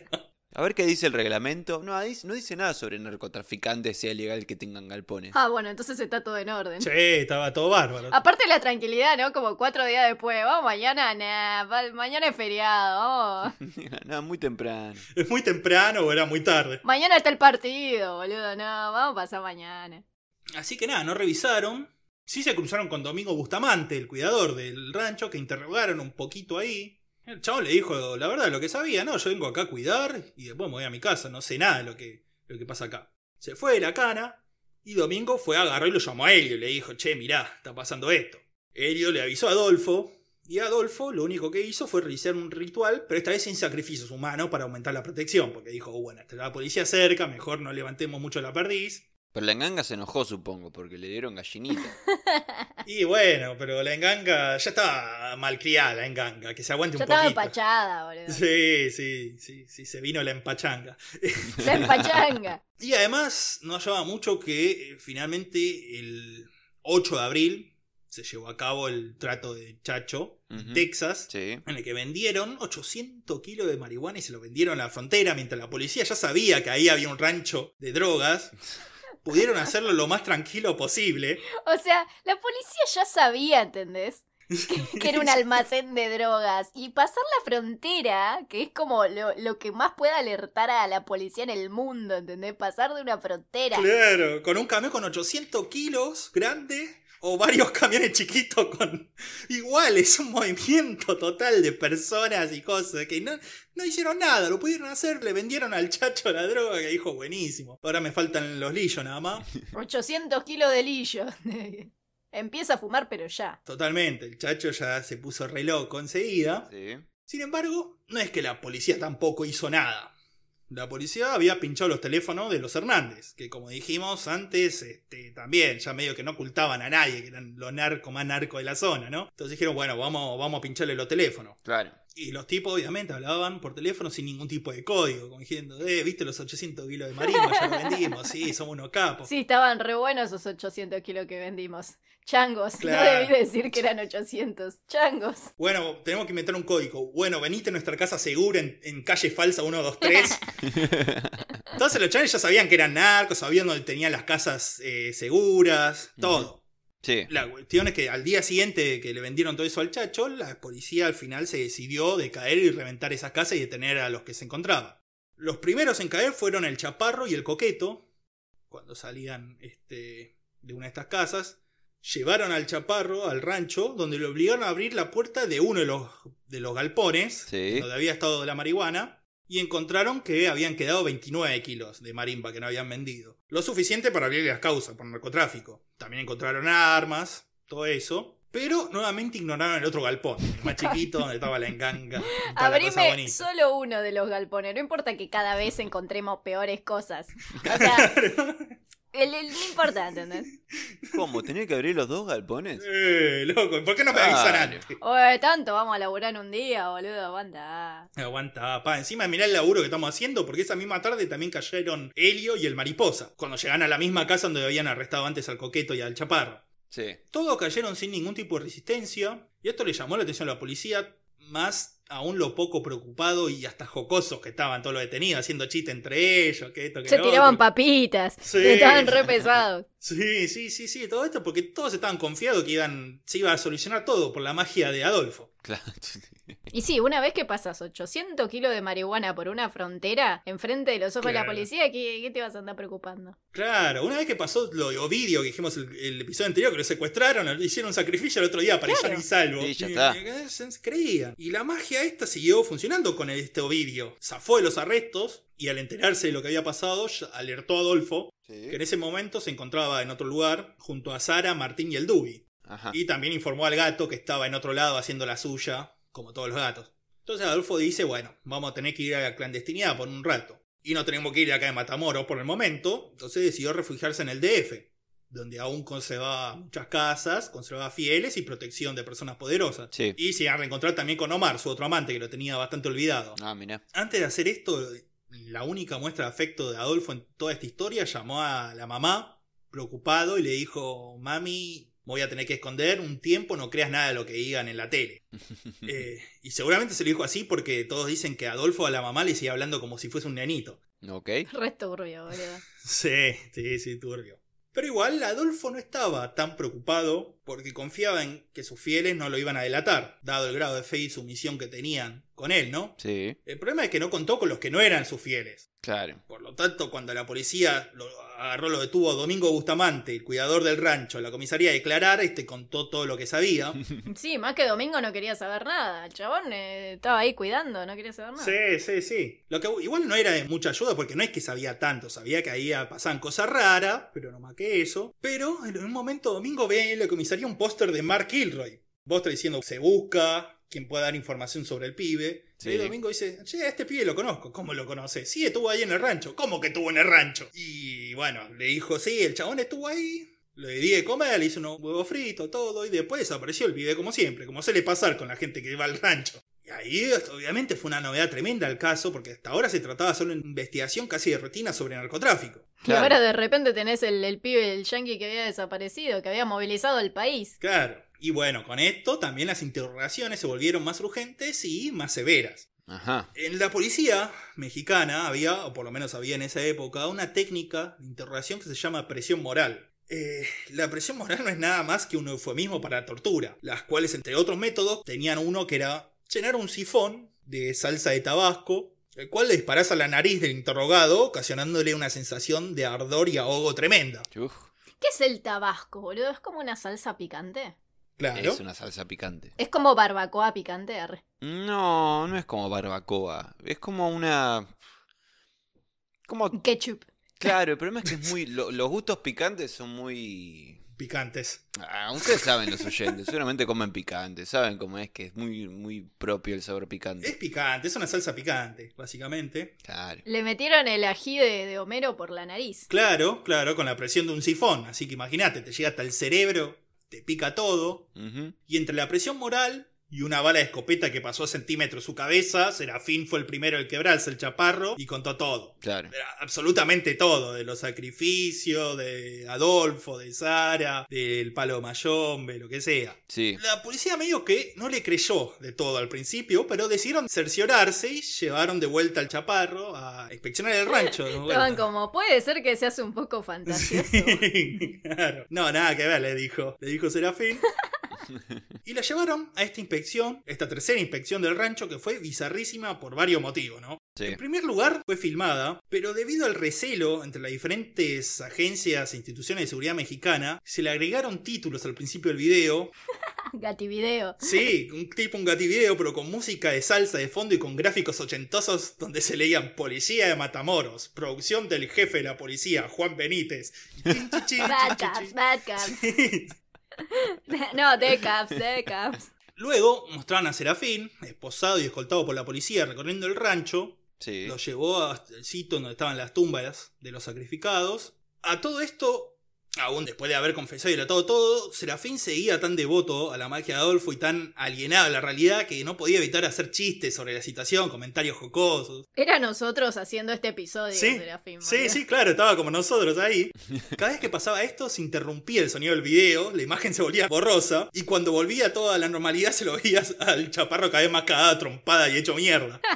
A ver qué dice el reglamento. No, dice- no dice nada sobre narcotraficantes, sea ilegal que tengan galpones.
ah, bueno, entonces está todo en orden.
Che, estaba todo bárbaro.
Aparte la tranquilidad, ¿no? Como cuatro días después, vamos mañana, nah, mañana es feriado, vamos.
Nada, muy temprano.
¿Es muy temprano o era muy tarde?
Mañana está el partido, boludo, no, vamos a pasar mañana.
Así que nada, no revisaron. Sí se cruzaron con Domingo Bustamante, el cuidador del rancho, que interrogaron un poquito ahí. El chavo le dijo la verdad, lo que sabía, no, yo vengo acá a cuidar y después me voy a mi casa, no sé nada de lo que, lo que pasa acá. Se fue de la cana y Domingo fue, agarró y lo llamó a Helio y le dijo, che, mirá, está pasando esto. Helio le avisó a Adolfo y Adolfo lo único que hizo fue realizar un ritual, pero esta vez sin sacrificios humanos para aumentar la protección, porque dijo, "Uh, bueno, está la policía cerca, mejor no levantemos mucho la perdiz.
Pero la enganga se enojó, supongo, porque le dieron gallinita.
Y bueno, pero la enganga ya estaba malcriada, la enganga, que se aguante
Yo
un
estaba
poquito.
empachada, boludo.
Sí, sí, sí, sí, se vino la empachanga.
La empachanga.
Y además nos llama mucho que eh, finalmente el 8 de abril se llevó a cabo el trato de Chacho en
Ujú.
Texas,
Sí.
en el que vendieron 800 kilos de marihuana y se lo vendieron a la frontera, mientras la policía ya sabía que ahí había un rancho de drogas. Pudieron hacerlo lo más tranquilo posible.
O sea, la policía ya sabía, ¿entendés? Que, que era un almacén de drogas. Y pasar la frontera, que es como lo, lo que más puede alertar a la policía en el mundo, ¿entendés? Pasar de una frontera.
Claro, con un camión con 800 kilos grande o varios camiones chiquitos con igual es un movimiento total de personas y cosas que no, no hicieron nada, lo pudieron hacer, le vendieron al chacho la droga que dijo buenísimo. Ahora me faltan los lillos nada más.
800 kilos de lillo. Empieza a fumar, pero ya.
Totalmente, el chacho ya se puso re loco enseguida.
Sí.
Sin embargo, no es que la policía tampoco hizo nada. La policía había pinchado los teléfonos de los Hernández, que como dijimos antes, este, también ya medio que no ocultaban a nadie, que eran los narcos más narcos de la zona, ¿no? Entonces dijeron, bueno, vamos, vamos a pincharle los teléfonos.
Claro.
Y los tipos obviamente hablaban por teléfono sin ningún tipo de código, como diciendo, eh, viste los 800 kilos de marino, ya lo vendimos, sí, somos unos capos.
Sí, estaban re buenos esos 800 kilos que vendimos. Changos.
Claro.
No debí decir que eran 800. Changos.
Bueno, tenemos que inventar un código. Bueno, venite a nuestra casa segura en, en calle falsa 123. Entonces los chavales ya sabían que eran narcos, sabían dónde tenían las casas eh, seguras, todo.
Sí.
La cuestión es que al día siguiente que le vendieron todo eso al chacho, la policía al final se decidió de caer y reventar esas casas y detener a los que se encontraban. Los primeros en caer fueron el Chaparro y el Coqueto, cuando salían este, de una de estas casas. Llevaron al Chaparro al rancho, donde le obligaron a abrir la puerta de uno de los, de los galpones,
Sí.
donde había estado la marihuana, y encontraron que habían quedado 29 kilos de marimba que no habían vendido. Lo suficiente para abrirle las causas por narcotráfico. También encontraron armas, todo eso. Pero nuevamente ignoraron el otro galpón, el más chiquito, donde estaba la enganga.
Abrime solo uno de los galpones. No importa que cada vez encontremos peores cosas. O sea, el, el- no importa, ¿entendés?
¿Cómo? ¿Tenía que abrir los dos galpones?
Eh, loco, ¿por qué no me avisan
Claro.
antes?
Oye, tanto vamos a laburar en un día, boludo. Aguanta.
Aguanta, pa. Encima mirá el laburo que estamos haciendo, porque esa misma tarde también cayeron Helio y el Mariposa, cuando llegan a la misma casa donde habían arrestado antes al Coqueto y al Chaparro.
Sí.
Todos cayeron sin ningún tipo de resistencia, y esto le llamó la atención a la policía, más aún lo poco preocupado y hasta jocosos que estaban todos los detenidos, haciendo chiste entre ellos, que esto, que
Se
lo
tiraban
otro.
papitas.
Sí.
Estaban re pesados.
Sí, sí, sí, sí, todo esto porque todos estaban confiados que iban, se iba a solucionar todo por la magia de Adolfo.
Claro.
Y sí, una vez que pasas 800 kilos de marihuana por una frontera, enfrente de los ojos de la policía, ¿qué, qué te vas a andar preocupando?
Claro, una vez que pasó lo de Ovidio, que dijimos el, el episodio anterior, que lo secuestraron, le hicieron un sacrificio el otro día para
Claro.
y salvo.
Sí, ya
Y-
está.
creían. Y la magia esta siguió funcionando con este Ovidio. Zafó de los arrestos y al enterarse de lo que había pasado, alertó a Adolfo, que en ese momento se encontraba en otro lugar, junto a Sara, Martín y el Dubi.
Ajá.
Y también informó al gato que estaba en otro lado haciendo la suya, como todos los gatos. Entonces Adolfo dice, bueno, vamos a tener que ir a la clandestinidad por un rato. Y no tenemos que ir acá de Matamoros por el momento. Entonces decidió refugiarse en el DF, donde aún conservaba muchas casas, conservaba fieles y protección de personas poderosas.
Sí.
Y se iba a reencontrar también con Omar, su otro amante, que lo tenía bastante olvidado.
Ah, mirá.
Antes de hacer esto, la única muestra de afecto de Adolfo en toda esta historia llamó a la mamá, preocupado, y le dijo, mami, me voy a tener que esconder un tiempo, no creas nada de lo que digan en la tele. Eh, y seguramente se lo dijo así porque todos dicen que Adolfo a la mamá le sigue hablando como si fuese un nenito.
Ok.
Re turbio, boludo.
Sí, sí, sí, turbio. Pero igual Adolfo no estaba tan preocupado porque confiaba en que sus fieles no lo iban a delatar, dado el grado de fe y sumisión que tenían con él, ¿no?
Sí.
El problema es que no contó con los que no eran sus fieles.
Claro.
Por lo tanto, cuando la policía lo agarró, lo detuvo a Domingo Bustamante, el cuidador del rancho, la comisaría a declarar, este contó todo lo que sabía.
Sí, más que Domingo no quería saber nada. El chabón eh, estaba ahí cuidando, no quería saber nada.
Sí, sí, sí. Lo que igual no era de mucha ayuda porque no es que sabía tanto, sabía que ahí pasaban cosas raras, pero no más que eso. Pero en un momento Domingo ve en la comisaría un póster de Mark Kilroy. Póster diciendo se busca, quien pueda dar información sobre el pibe.
Sí.
Y Domingo dice, che, a este pibe lo conozco. ¿Cómo lo conoce? Sí, estuvo ahí en el rancho. ¿Cómo que estuvo en el rancho? Y bueno, le dijo, sí, el chabón estuvo ahí. Le di de comer, le hizo unos huevos fritos, todo, y después desapareció el pibe como siempre, como suele pasar con la gente que va al rancho. Y ahí, obviamente, fue una novedad tremenda el caso, porque hasta ahora se trataba solo de una investigación casi de rutina sobre narcotráfico.
Y
Claro.
ahora de repente tenés el, el pibe, el yankee que había desaparecido, que había movilizado el país.
Claro. Y bueno, con esto también las interrogaciones se volvieron más urgentes y más severas.
Ajá.
En la policía mexicana había, o por lo menos había en esa época, una técnica de interrogación que se llama presión moral. Eh, la presión moral no es nada más que un eufemismo para la tortura, las cuales, entre otros métodos, tenían uno que era llenar un sifón de salsa de tabasco, el cual le disparás a la nariz del interrogado, ocasionándole una sensación de ardor y ahogo tremenda.
Uf,
¿Qué es el tabasco, boludo? ¿Es como una salsa picante?
Claro.
es una salsa picante.
Es como barbacoa picante, arre.
No, no es como barbacoa. Es como una. Como.
Ketchup.
Claro, el problema es que es muy. lo- los gustos picantes son muy.
Picantes.
Ah, ustedes saben los oyentes, seguramente comen picante, saben cómo es que es muy, muy propio el sabor
Es
picante.
picante, es una salsa picante, básicamente.
Claro.
Le metieron el ají de, de Homero por la nariz.
Claro, claro, con la presión de un sifón. Así que imagínate, te llega hasta el cerebro, te pica todo. Y entre la presión moral y una bala de escopeta que pasó a centímetros su cabeza, Serafín fue el primero en quebrarse el chaparro y contó todo.
Claro.
Era absolutamente todo, de los sacrificios, de Adolfo, de Sara, del palo mayombe, lo que sea.
Sí.
La policía medio que no le creyó de todo al principio, pero decidieron cerciorarse y llevaron de vuelta al chaparro a inspeccionar el rancho.
Estaban como, puede ser que se hace un poco fantasioso.
Sí, claro. No, nada que ver, le dijo. Le dijo Serafín. Y la llevaron a esta inspección, esta tercera inspección del rancho, que fue bizarrísima por varios motivos, ¿no?
Sí.
En primer lugar, fue filmada, pero debido al recelo entre las diferentes agencias e instituciones de seguridad mexicana, se le agregaron títulos al principio del video.
Gativideo.
Sí, un tipo un gativideo, pero con música de salsa de fondo y con gráficos ochentosos donde se leían Policía de Matamoros, producción del jefe de la policía, Juan Benítez.
Bad
chin,
bad caps.
chin.
No, de caps, de caps.
Luego mostraron a Serafín, esposado y escoltado por la policía recorriendo el rancho,
Sí.
Lo llevó hasta el sitio donde estaban las tumbas de los sacrificados. A todo esto, aún después de haber confesado y relatado todo, Serafín seguía tan devoto a la magia de Adolfo y tan alienado a la realidad que no podía evitar hacer chistes sobre la situación, comentarios jocosos.
Era nosotros haciendo este episodio
Sí,
de film.
Sí, sí, claro, estaba como nosotros ahí. Cada vez que pasaba esto se interrumpía el sonido del video, la imagen se volvía borrosa y cuando volvía toda la normalidad se lo veía al chaparro cada vez más cagada, trompada y hecho mierda.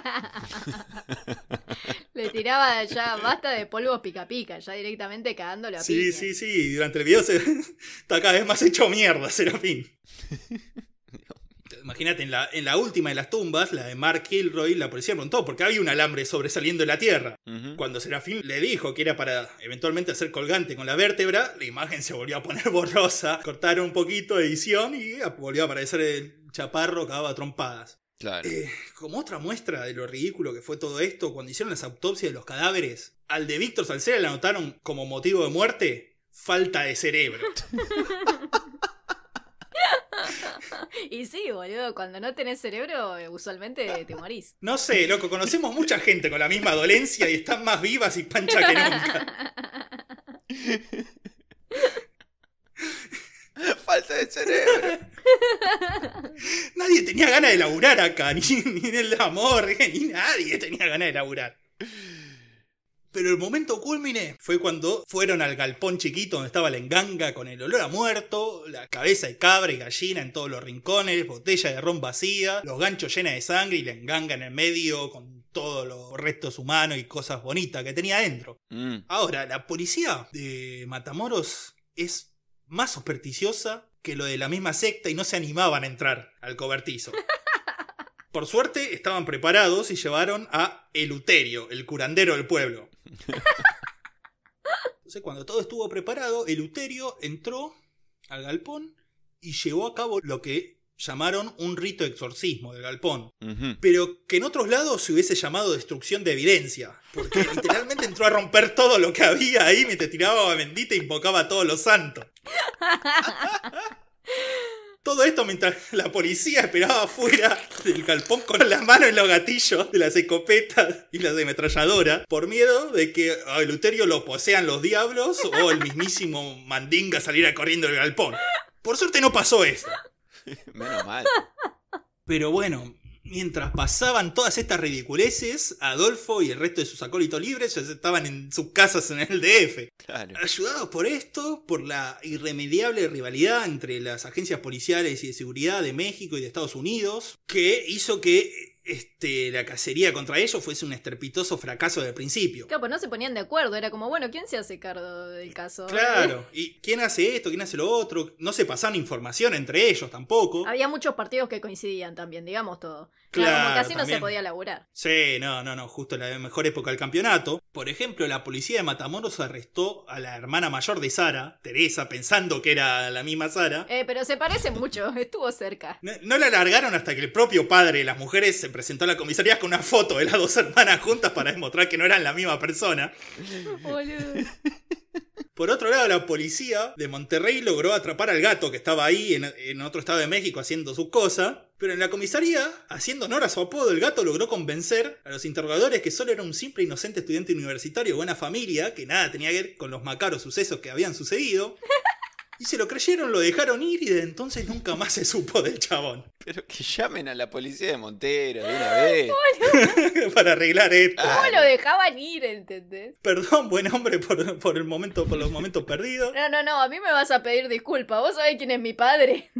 Le tiraba ya basta de polvos pica pica, ya directamente cagándolo a
Sí,
piña.
sí, sí. Y Durante el video se está cada vez más hecho mierda, Serafín. Imagínate, en la, en la última de las tumbas, la de Mark Kilroy, la policía preguntó porque había un alambre sobresaliendo de la tierra. Cuando Serafín le dijo que era para eventualmente hacer colgante con la vértebra, la imagen se volvió a poner borrosa. Cortaron un poquito de edición y volvió a aparecer el chaparro cagaba a trompadas.
Claro.
Eh, como otra muestra de lo ridículo que fue todo esto, cuando hicieron las autopsias de los cadáveres, al de Víctor Salcera le anotaron como motivo de muerte falta de cerebro.
Y sí, boludo, cuando no tenés cerebro, eh, usualmente te morís.
No sé, loco, conocemos mucha gente con la misma dolencia y están más vivas y pancha que nunca.
Falta de cerebro.
Nadie tenía ganas de laburar acá, ni, ni en el amor, ni nadie tenía ganas de laburar. Pero el momento culmine fue cuando fueron al galpón chiquito donde estaba la enganga con el olor a muerto, la cabeza de cabra y gallina en todos los rincones, botella de ron vacía, los ganchos llenas de sangre y la enganga en el medio con todos los restos humanos y cosas bonitas que tenía adentro.
Mm.
Ahora, la policía de Matamoros es más supersticiosa que lo de la misma secta y no se animaban a entrar al cobertizo. Por suerte estaban preparados y llevaron a Eluterio, el curandero del pueblo. Entonces, cuando todo estuvo preparado, Eluterio entró al galpón y llevó a cabo lo que llamaron un rito de exorcismo del galpón pero que en otros lados se hubiese llamado destrucción de evidencia. Porque literalmente entró a romper todo lo que había ahí mientras tiraba agua bendita e invocaba a todos los santos. Todo esto mientras la policía esperaba afuera del galpón con las manos en los gatillos de las escopetas y las ametralladoras, por miedo de que a Luterio lo posean los diablos o el mismísimo Mandinga saliera corriendo del galpón. Por suerte no pasó eso.
Menos mal.
Pero bueno, mientras pasaban todas estas ridiculeces, Adolfo y el resto de sus acólitos libres ya estaban en sus casas en el DF.
Claro.
Ayudados por esto, por la irremediable rivalidad entre las agencias policiales y de seguridad de México y de Estados Unidos, que hizo que este, la cacería contra ellos fuese un estrepitoso fracaso del principio.
Claro, pues no se ponían de acuerdo, era como, bueno, ¿quién se hace cargo del caso?
Claro, y quién hace esto, quién hace lo otro, no se pasaban información entre ellos tampoco.
Había muchos partidos que coincidían también, digamos todo.
Claro,
como que así no
también.
se podía laburar.
Sí, no, no, no, justo la mejor época del campeonato. Por ejemplo, la policía de Matamoros arrestó a la hermana mayor de Sara, Teresa, pensando que era la misma Sara.
Eh, pero se parece mucho, estuvo cerca.
No, no la largaron hasta que el propio padre de las mujeres se presentó a la comisaría con una foto de las dos hermanas juntas para demostrar que no eran la misma persona.
Boludo.
Por otro lado, la policía de Monterrey logró atrapar al gato que estaba ahí en, otro estado de México haciendo sus cosas. Pero en la comisaría, haciendo honor a su apodo, el gato logró convencer a los interrogadores que solo era un simple inocente estudiante universitario de buena familia, que nada tenía que ver con los macabros sucesos que habían sucedido. Y se lo creyeron, lo dejaron ir y desde entonces nunca más se supo del chabón.
Pero que llamen a la policía de Montero de una vez.
Para arreglar esto.
¿Cómo lo dejaban ir, entendés?
Perdón, buen hombre, por, por el momento, por los momentos perdidos.
No, no, no, a mí me vas a pedir disculpas. ¿Vos sabés quién es mi padre?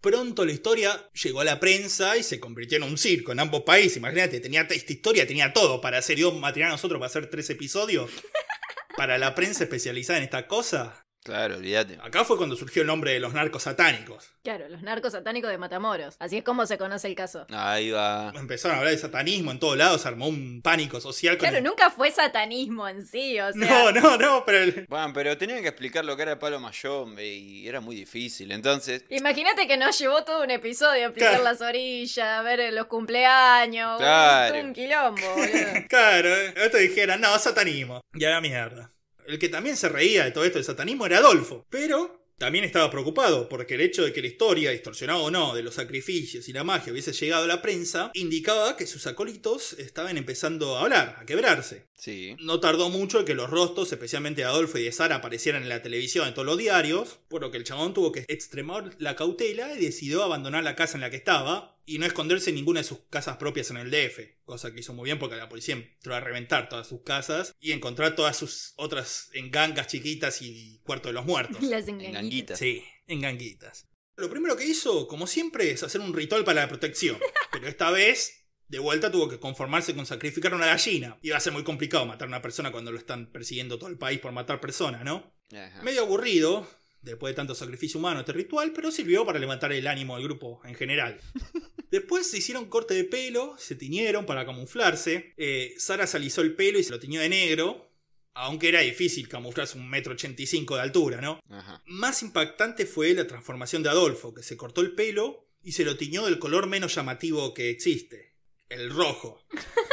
Pronto la historia llegó a la prensa y se convirtió en un circo en ambos países. Imagínate, tenía esta historia, tenía todo para hacer. Dio material a nosotros para hacer tres episodios. Para la prensa especializada en esta cosa.
Claro, olvídate.
Acá fue cuando surgió el nombre de los narcos satánicos.
Claro, los narcos satánicos de Matamoros. Así es como se conoce el caso.
Ahí va.
Empezaron a hablar de satanismo en todos lados, se armó un pánico social. con
Claro,
el-
nunca fue satanismo en sí, o sea.
No, no, no, pero el-
Bueno, pero tenían que explicar lo que era el palo mayombe y era muy difícil. Entonces,
Imagínate que nos llevó todo un episodio a explicar
Claro.
las orillas, a ver los cumpleaños.
Claro.
un quilombo, boludo.
Claro, eh, esto dijeran, no, satanismo. Y a la mierda. El que también se reía de todo esto del satanismo era Adolfo. Pero también estaba preocupado porque el hecho de que la historia, distorsionada o no, de los sacrificios y la magia hubiese llegado a la prensa, indicaba que sus acólitos estaban empezando a hablar, a quebrarse.
sí.
No tardó mucho en que los rostros, especialmente de Adolfo y de Sara, aparecieran en la televisión, en todos los diarios, por lo que el chabón tuvo que extremar la cautela y decidió abandonar la casa en la que estaba y no esconderse en ninguna de sus casas propias en el DF, cosa que hizo muy bien porque la policía entró a reventar todas sus casas y encontrar todas sus otras engangas chiquitas y cuarto de los muertos.
Las.
Enganguitas.
Sí, enganguitas. Lo primero que hizo, como siempre, es hacer un ritual para la protección, pero esta vez de vuelta tuvo que conformarse con sacrificar una gallina. Iba a ser muy complicado matar a una persona cuando lo están persiguiendo todo el país por matar personas, ¿no?
Ajá.
Medio aburrido, después de tanto sacrificio humano este ritual, pero sirvió para levantar el ánimo del grupo en general. Después se hicieron corte de pelo, se tiñeron para camuflarse. Eh, Sara se alisó el pelo y se lo tiñó de negro, aunque era difícil camuflarse un metro ochenta y cinco de altura, ¿no?
Ajá.
Más impactante fue la transformación de Adolfo, que se cortó el pelo y se lo tiñó del color menos llamativo que existe, el rojo.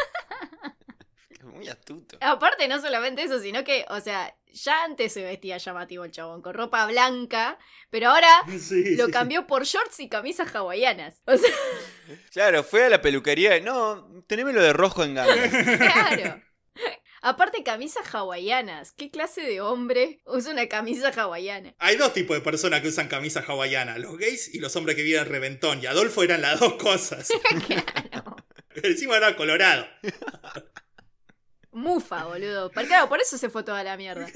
Muy astuto.
Aparte, no solamente eso, sino que, o sea, ya antes se vestía llamativo el chabón, con ropa blanca, pero ahora
Sí,
lo
sí.
cambió por shorts y camisas hawaianas. O sea,
Claro, fue a la peluquería. y, No, tenémelo de rojo en ganga.
claro. Aparte, camisas hawaianas. ¿Qué clase de hombre usa una camisa hawaiana?
Hay dos tipos de personas que usan camisas hawaianas, los gays y los hombres que viven en reventón, y Adolfo eran las dos cosas.
Claro.
Encima era colorado.
Mufa, boludo. Claro, por eso se fue toda la mierda.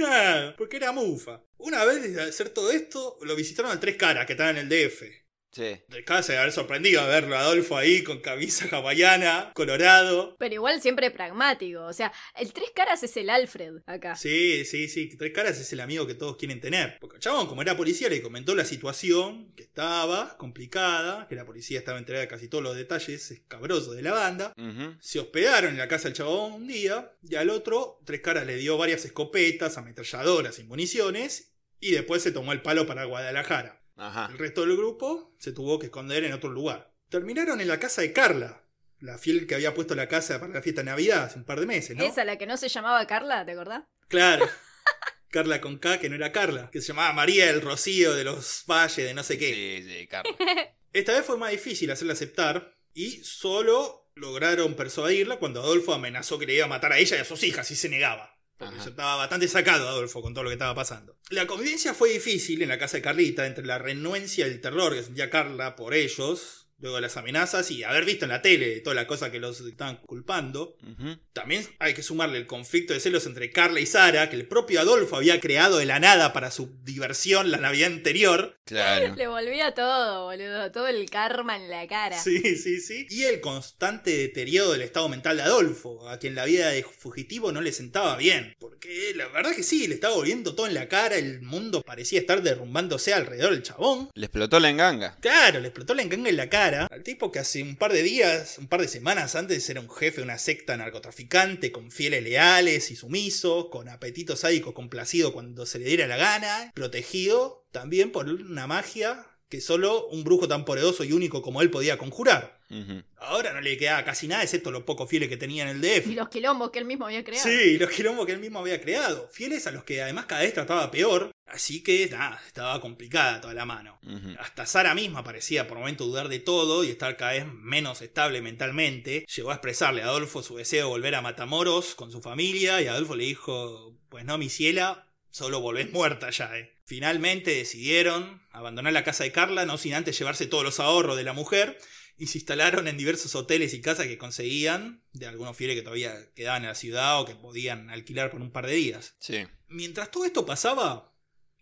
Porque era mufa. Una vez de hacer todo esto, lo visitaron Tres Caras, que estaban en el DF.
Sí.
Tres Caras se debe haber sorprendido a verlo a Adolfo ahí con camisa hawaiana, colorado.
Pero igual siempre pragmático. O sea, el tres caras es el Alfred acá.
Sí, sí, sí, Tres Caras es el amigo que todos quieren tener. Porque el chabón, como era policía, le comentó la situación, que estaba complicada, que la policía estaba enterada de casi todos los detalles escabrosos de la banda. Se hospedaron en la casa del chabón un día y al otro Tres Caras le dio varias escopetas, ametralladoras y municiones y después se tomó el palo para Guadalajara.
Ajá.
El resto del grupo se tuvo que esconder en otro lugar. Terminaron en la casa de Carla, la fiel que había puesto la casa para la fiesta de Navidad hace un par de meses, ¿no?
Esa, la que no se llamaba Carla, ¿te acordás?
Claro. Carla con K, que no era Carla, que se llamaba María del Rocío de los Valles, de no sé qué.
Sí, sí, Carlos.
Esta vez fue más difícil hacerla aceptar y solo lograron persuadirla cuando Adolfo amenazó que le iba a matar a ella y a sus hijas y se negaba. Porque
Ajá.
ya estaba bastante sacado Adolfo con todo lo que estaba pasando. La convivencia fue difícil en la casa de Carlita entre la renuencia y el terror que sentía Carla por ellos, luego de las amenazas y haber visto en la tele toda la cosa que los estaban culpando. También hay que sumarle el conflicto de celos entre Carla y Sara, que el propio Adolfo había creado de la nada para su diversión la Navidad anterior.
Claro.
Le volvía todo, boludo. Todo el karma en la cara.
Sí, sí, sí. Y el constante deterioro del estado mental de Adolfo, a quien la vida de fugitivo no le sentaba bien. Porque la verdad que sí, le estaba volviendo todo en la cara, el mundo parecía estar derrumbándose alrededor del chabón.
Le explotó la enganga.
Claro, le explotó la enganga en la cara al tipo que hace un par de días, un par de semanas antes era un jefe de una secta narcotraficante con fieles leales y sumisos, con apetito sádico complacido cuando se le diera la gana, protegido también por una magia que solo un brujo tan poderoso y único como él podía conjurar. Ahora no le quedaba casi nada excepto los pocos fieles que tenía en el DF.
Y los quilombos que él mismo había creado.
Sí, los quilombos que él mismo había creado. Fieles a los que además cada vez trataba peor. Así que, nada, estaba complicada toda la mano. Hasta Sara misma parecía por momento dudar de todo y estar cada vez menos estable mentalmente. Llegó a expresarle a Adolfo su deseo de volver a Matamoros con su familia y Adolfo le dijo, pues no, mi ciela, solo volvés muerta ya, eh. Finalmente decidieron abandonar la casa de Carla, no sin antes llevarse todos los ahorros de la mujer, y se instalaron en diversos hoteles y casas que conseguían, de algunos fieles que todavía quedaban en la ciudad o que podían alquilar por un par de días.
Sí.
Mientras todo esto pasaba,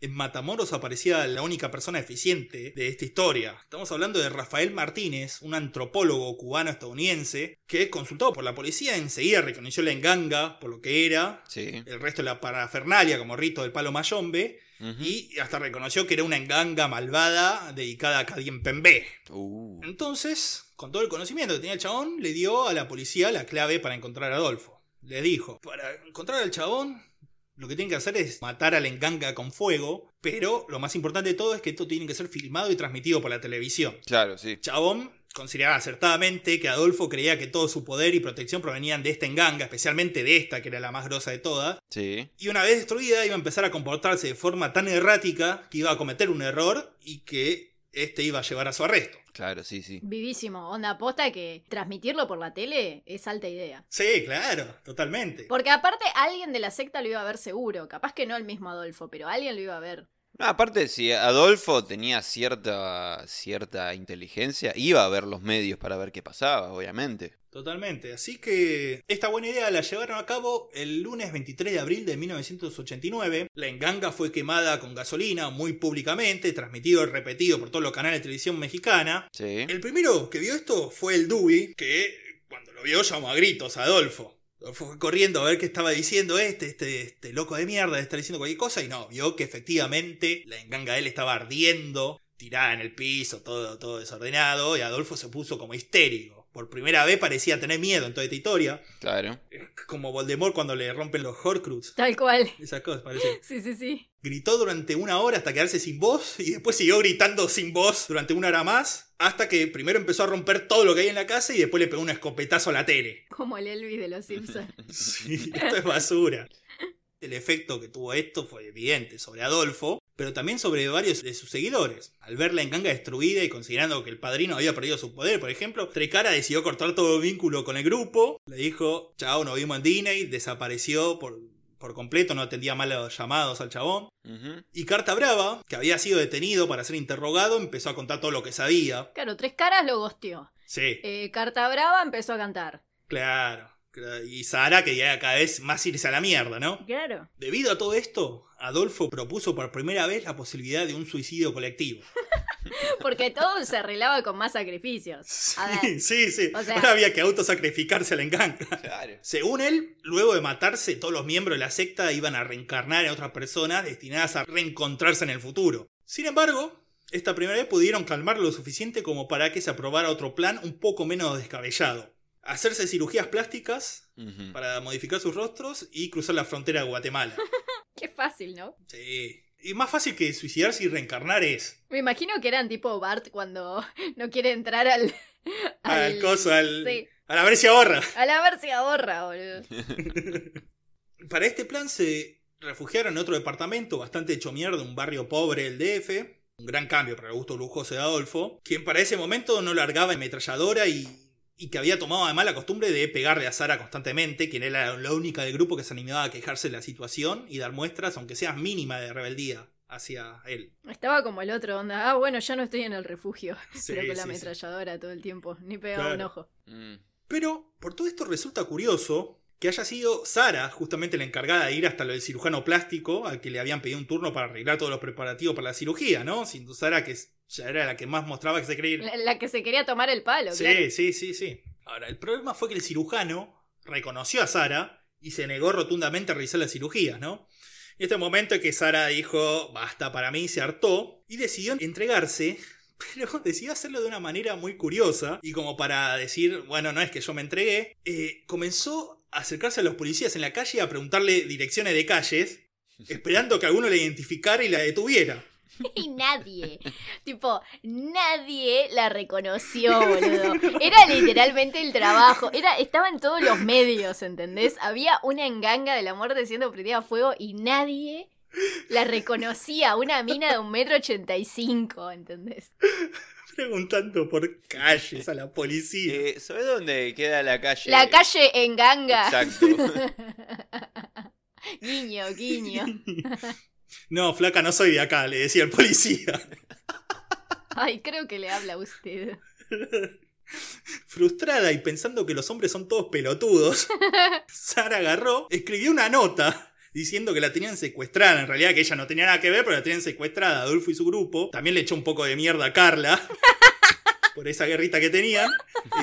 en Matamoros aparecía la única persona eficiente de esta historia. Estamos hablando de Rafael Martínez, un antropólogo cubano-estadounidense, que consultado por la policía enseguida reconoció la enganga por lo que era,
Sí.
el resto de la parafernalia como rito del palo mayombe, Y hasta reconoció que era una enganga malvada dedicada a Kadien Pembe.
Uh,
Entonces, con todo el conocimiento que tenía el chabón, le dio a la policía la clave para encontrar a Adolfo. Le dijo, para encontrar al chabón, lo que tienen que hacer es matar a la enganga con fuego, pero lo más importante de todo es que esto tiene que ser filmado y transmitido por la televisión.
claro, sí.
Chabón consideraba acertadamente que Adolfo creía que todo su poder y protección provenían de esta enganga, especialmente de esta, que era la más grosa de todas,
Sí.
y una vez destruida iba a empezar a comportarse de forma tan errática que iba a cometer un error y que este iba a llevar a su arresto.
Claro, sí, sí.
Vivísimo. Onda aposta que transmitirlo por la tele es alta idea.
Sí, claro, totalmente.
Porque aparte alguien de la secta lo iba a ver seguro. Capaz que no el mismo Adolfo, pero alguien lo iba a ver.
No, aparte, si Adolfo tenía cierta, cierta inteligencia, iba a ver los medios para ver qué pasaba, obviamente.
Totalmente. Así que esta buena idea la llevaron a cabo el lunes 23 de abril de 1989. La enganga fue quemada con gasolina muy públicamente, transmitido y repetido por todos los canales de televisión mexicana.
Sí.
El primero que vio esto fue el Dewey, que cuando lo vio llamó a gritos a Adolfo. Fue corriendo a ver qué estaba diciendo este, este, este loco de mierda, está diciendo cualquier cosa, y no, vio que efectivamente la enganga de él estaba ardiendo, tirada en el piso, todo, todo desordenado, y Adolfo se puso como histérico. Por primera vez parecía tener miedo en toda esta historia,
Claro.
como Voldemort cuando le rompen los Horcruxes.
Tal cual.
Esas cosas, parece.
Sí, sí, sí.
Gritó durante una hora hasta quedarse sin voz y después siguió gritando sin voz durante una hora más hasta que primero empezó a romper todo lo que hay en la casa y después le pegó un escopetazo a la tele.
Como el Elvis de los Simpsons.
Sí, esto es basura. El efecto que tuvo esto fue evidente sobre Adolfo, pero también sobre varios de sus seguidores. Al ver la enganga destruida y considerando que el padrino había perdido su poder, por ejemplo, Trecara decidió cortar todo vínculo con el grupo. Le dijo, chao, nos vimos en Disney, desapareció por, por completo, no atendía mal los llamados al chabón. Y Carta Brava, que había sido detenido para ser interrogado, empezó a contar todo lo que sabía.
Claro, Tres Caras lo gosteó.
Sí,
Eh, Carta Brava empezó a cantar.
claro. Y Sara quería cada vez más irse a la mierda, ¿no?
Claro.
Debido a todo esto, Adolfo propuso por primera vez la posibilidad de un suicidio colectivo.
Porque todo se arreglaba con más sacrificios.
Sí, sí, sí.
o sea-
Ahora había que autosacrificarse a la enganga.
Claro.
Según él, luego de matarse, todos los miembros de la secta iban a reencarnar en otras personas destinadas a reencontrarse en el futuro. Sin embargo, esta primera vez pudieron calmarlo lo suficiente como para que se aprobara otro plan un poco menos descabellado. Hacerse cirugías plásticas para modificar sus rostros y cruzar la frontera de Guatemala.
qué fácil, ¿no?
Sí. Y más fácil que suicidarse y reencarnar es.
Me imagino que eran tipo Bart cuando no quiere entrar al.
Al coso, al.
Sí.
A la ver si ahorra.
A la ver si ahorra, boludo.
Para este plan se refugiaron en otro departamento bastante hecho mierda, un barrio pobre del DF. Un gran cambio para el gusto lujoso de Adolfo, quien para ese momento no largaba ametralladora y, y que había tomado además la costumbre de pegarle a Sara constantemente, quien era la única del grupo que se animaba a quejarse de la situación y dar muestras, aunque sea mínima, de rebeldía hacia él.
Estaba como el otro, onda. Ah, bueno, ya no estoy en el refugio.
Sí,
pero con la
sí.
ametralladora todo el tiempo. Ni pegaba un ojo.
Mm.
Pero por todo esto resulta curioso que haya sido Sara justamente la encargada de ir hasta lo del cirujano plástico, al que le habían pedido un turno para arreglar todos los preparativos para la cirugía, ¿no? Sin duda Sara que ya era la que más mostraba que se creía.
La, la que se quería tomar el palo,
Sí,
claro.
sí, sí, sí. Ahora, el problema fue que el cirujano reconoció a Sara y se negó rotundamente a realizar la cirugía, ¿no? En este momento es que Sara dijo, basta para mí, se hartó, y decidió entregarse, pero decidió hacerlo de una manera muy curiosa, y como para decir, bueno, no es que yo me entregué, eh, comenzó acercarse a los policías en la calle y a preguntarle direcciones de calles, esperando que alguno la identificara y la detuviera.
Y nadie, tipo, nadie la reconoció, boludo. Era literalmente el trabajo. Era, estaba en todos los medios, ¿entendés? Había una enganga de la muerte siendo prendida a fuego y nadie la reconocía. Una mina de un metro ochenta y cinco, ¿entendés?
Preguntando por calles a la policía.
Eh, ¿Sabes dónde queda la calle?
La calle en ganga.
Exacto.
guiño, guiño.
No, flaca, no soy de acá, le decía el policía.
Ay, creo que le habla a usted.
Frustrada y pensando que los hombres son todos pelotudos, Sara agarró, escribió una nota diciendo que la tenían secuestrada. En realidad que ella no tenía nada que ver, pero la tenían secuestrada. Adolfo y su grupo. También le echó un poco de mierda a Carla por esa guerrita que tenían.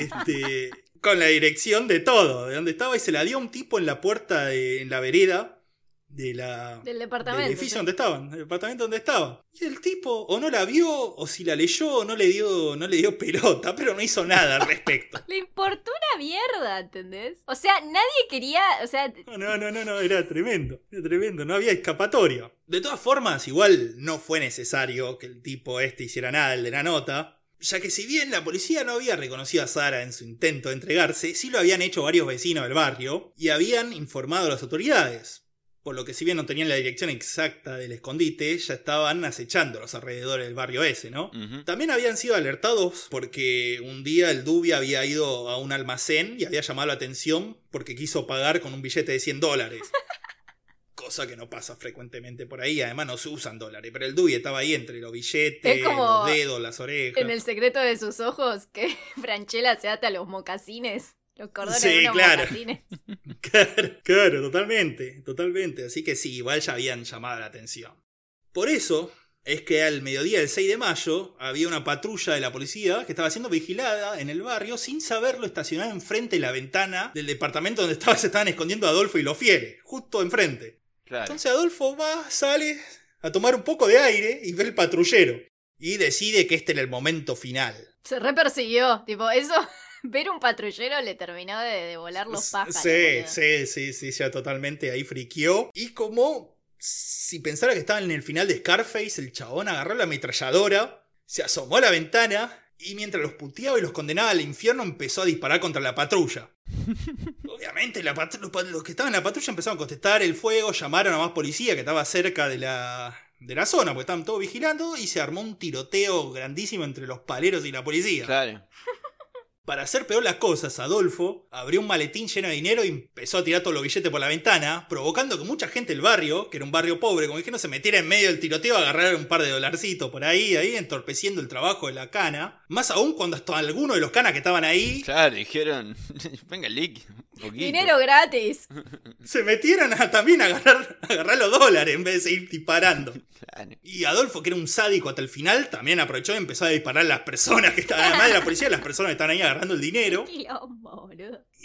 Este, con la dirección de todo, de dónde estaba, y se la dio a un tipo en la puerta, de- en la vereda, de la,
Del departamento.
del edificio
sí.
donde estaban, del departamento donde estaban. Y el tipo o no la vio, o si la leyó, o no le dio, no le dio pelota, pero no hizo nada al respecto.
Le importó una mierda, ¿entendés? O sea, nadie quería. O sea,
No, no, no, no, no, era tremendo, era tremendo, no había escapatoria. De todas formas, igual no fue necesario que el tipo este hiciera nada, el de la nota, ya que si bien la policía no había reconocido a Sara en su intento de entregarse, sí lo habían hecho varios vecinos del barrio y habían informado a las autoridades. Por lo que si bien no tenían la dirección exacta del escondite, ya estaban acechando los alrededores del barrio ese, ¿no? También habían sido alertados porque un día el Dubi había ido a un almacén y había llamado la atención porque quiso pagar con un billete de 100 dólares. Cosa que no pasa frecuentemente por ahí, además no se usan dólares, pero el Dubi estaba ahí entre los billetes, los dedos, las orejas.
en el secreto de sus ojos, que Franchella se ata a los mocasines. Los cordones
Sí,
de unos
claro. Claro, claro, totalmente, totalmente. Así que sí, igual ya habían llamado la atención. Por eso es que al mediodía del 6 de mayo había una patrulla de la policía que estaba siendo vigilada en el barrio sin saberlo estacionada enfrente de la ventana del departamento donde estaba, se estaban escondiendo Adolfo y los fieles, justo enfrente.
Claro.
Entonces Adolfo va, sale a tomar un poco de aire y ve el patrullero. Y decide que este era el momento final.
Se repersiguió. Tipo, eso. Ver un patrullero le terminó de, de volar los pájaros.
Sí, sí, sí, sí, ya totalmente ahí friqueó. Y como si pensara que estaba en el final de Scarface, el chabón agarró la ametralladora, se asomó a la ventana y mientras los puteaba y los condenaba al infierno empezó a disparar contra la patrulla. Obviamente la patru- los que estaban en la patrulla empezaron a contestar el fuego, llamaron a más policía que estaba cerca de la, de la zona, porque estaban todos vigilando y se armó un tiroteo grandísimo entre los paleros y la policía.
Claro.
Para hacer peor las cosas, Adolfo abrió un maletín lleno de dinero y empezó a tirar todos los billetes por la ventana, provocando que mucha gente del barrio, que era un barrio pobre, como dije, no se metiera en medio del tiroteo a agarrar un par de dolarcitos por ahí, ahí entorpeciendo el trabajo de la cana. Más aún cuando hasta algunos de los canas que estaban ahí
Claro, dijeron. Venga, líquido. Poquito.
Dinero gratis.
se metieron a también a agarrar, a agarrar los dólares en vez de seguir disparando.
Claro.
Y Adolfo, que era un sádico hasta el final, también aprovechó y empezó a disparar a las personas que estaban, además de la policía, las personas que estaban ahí agarrando el dinero.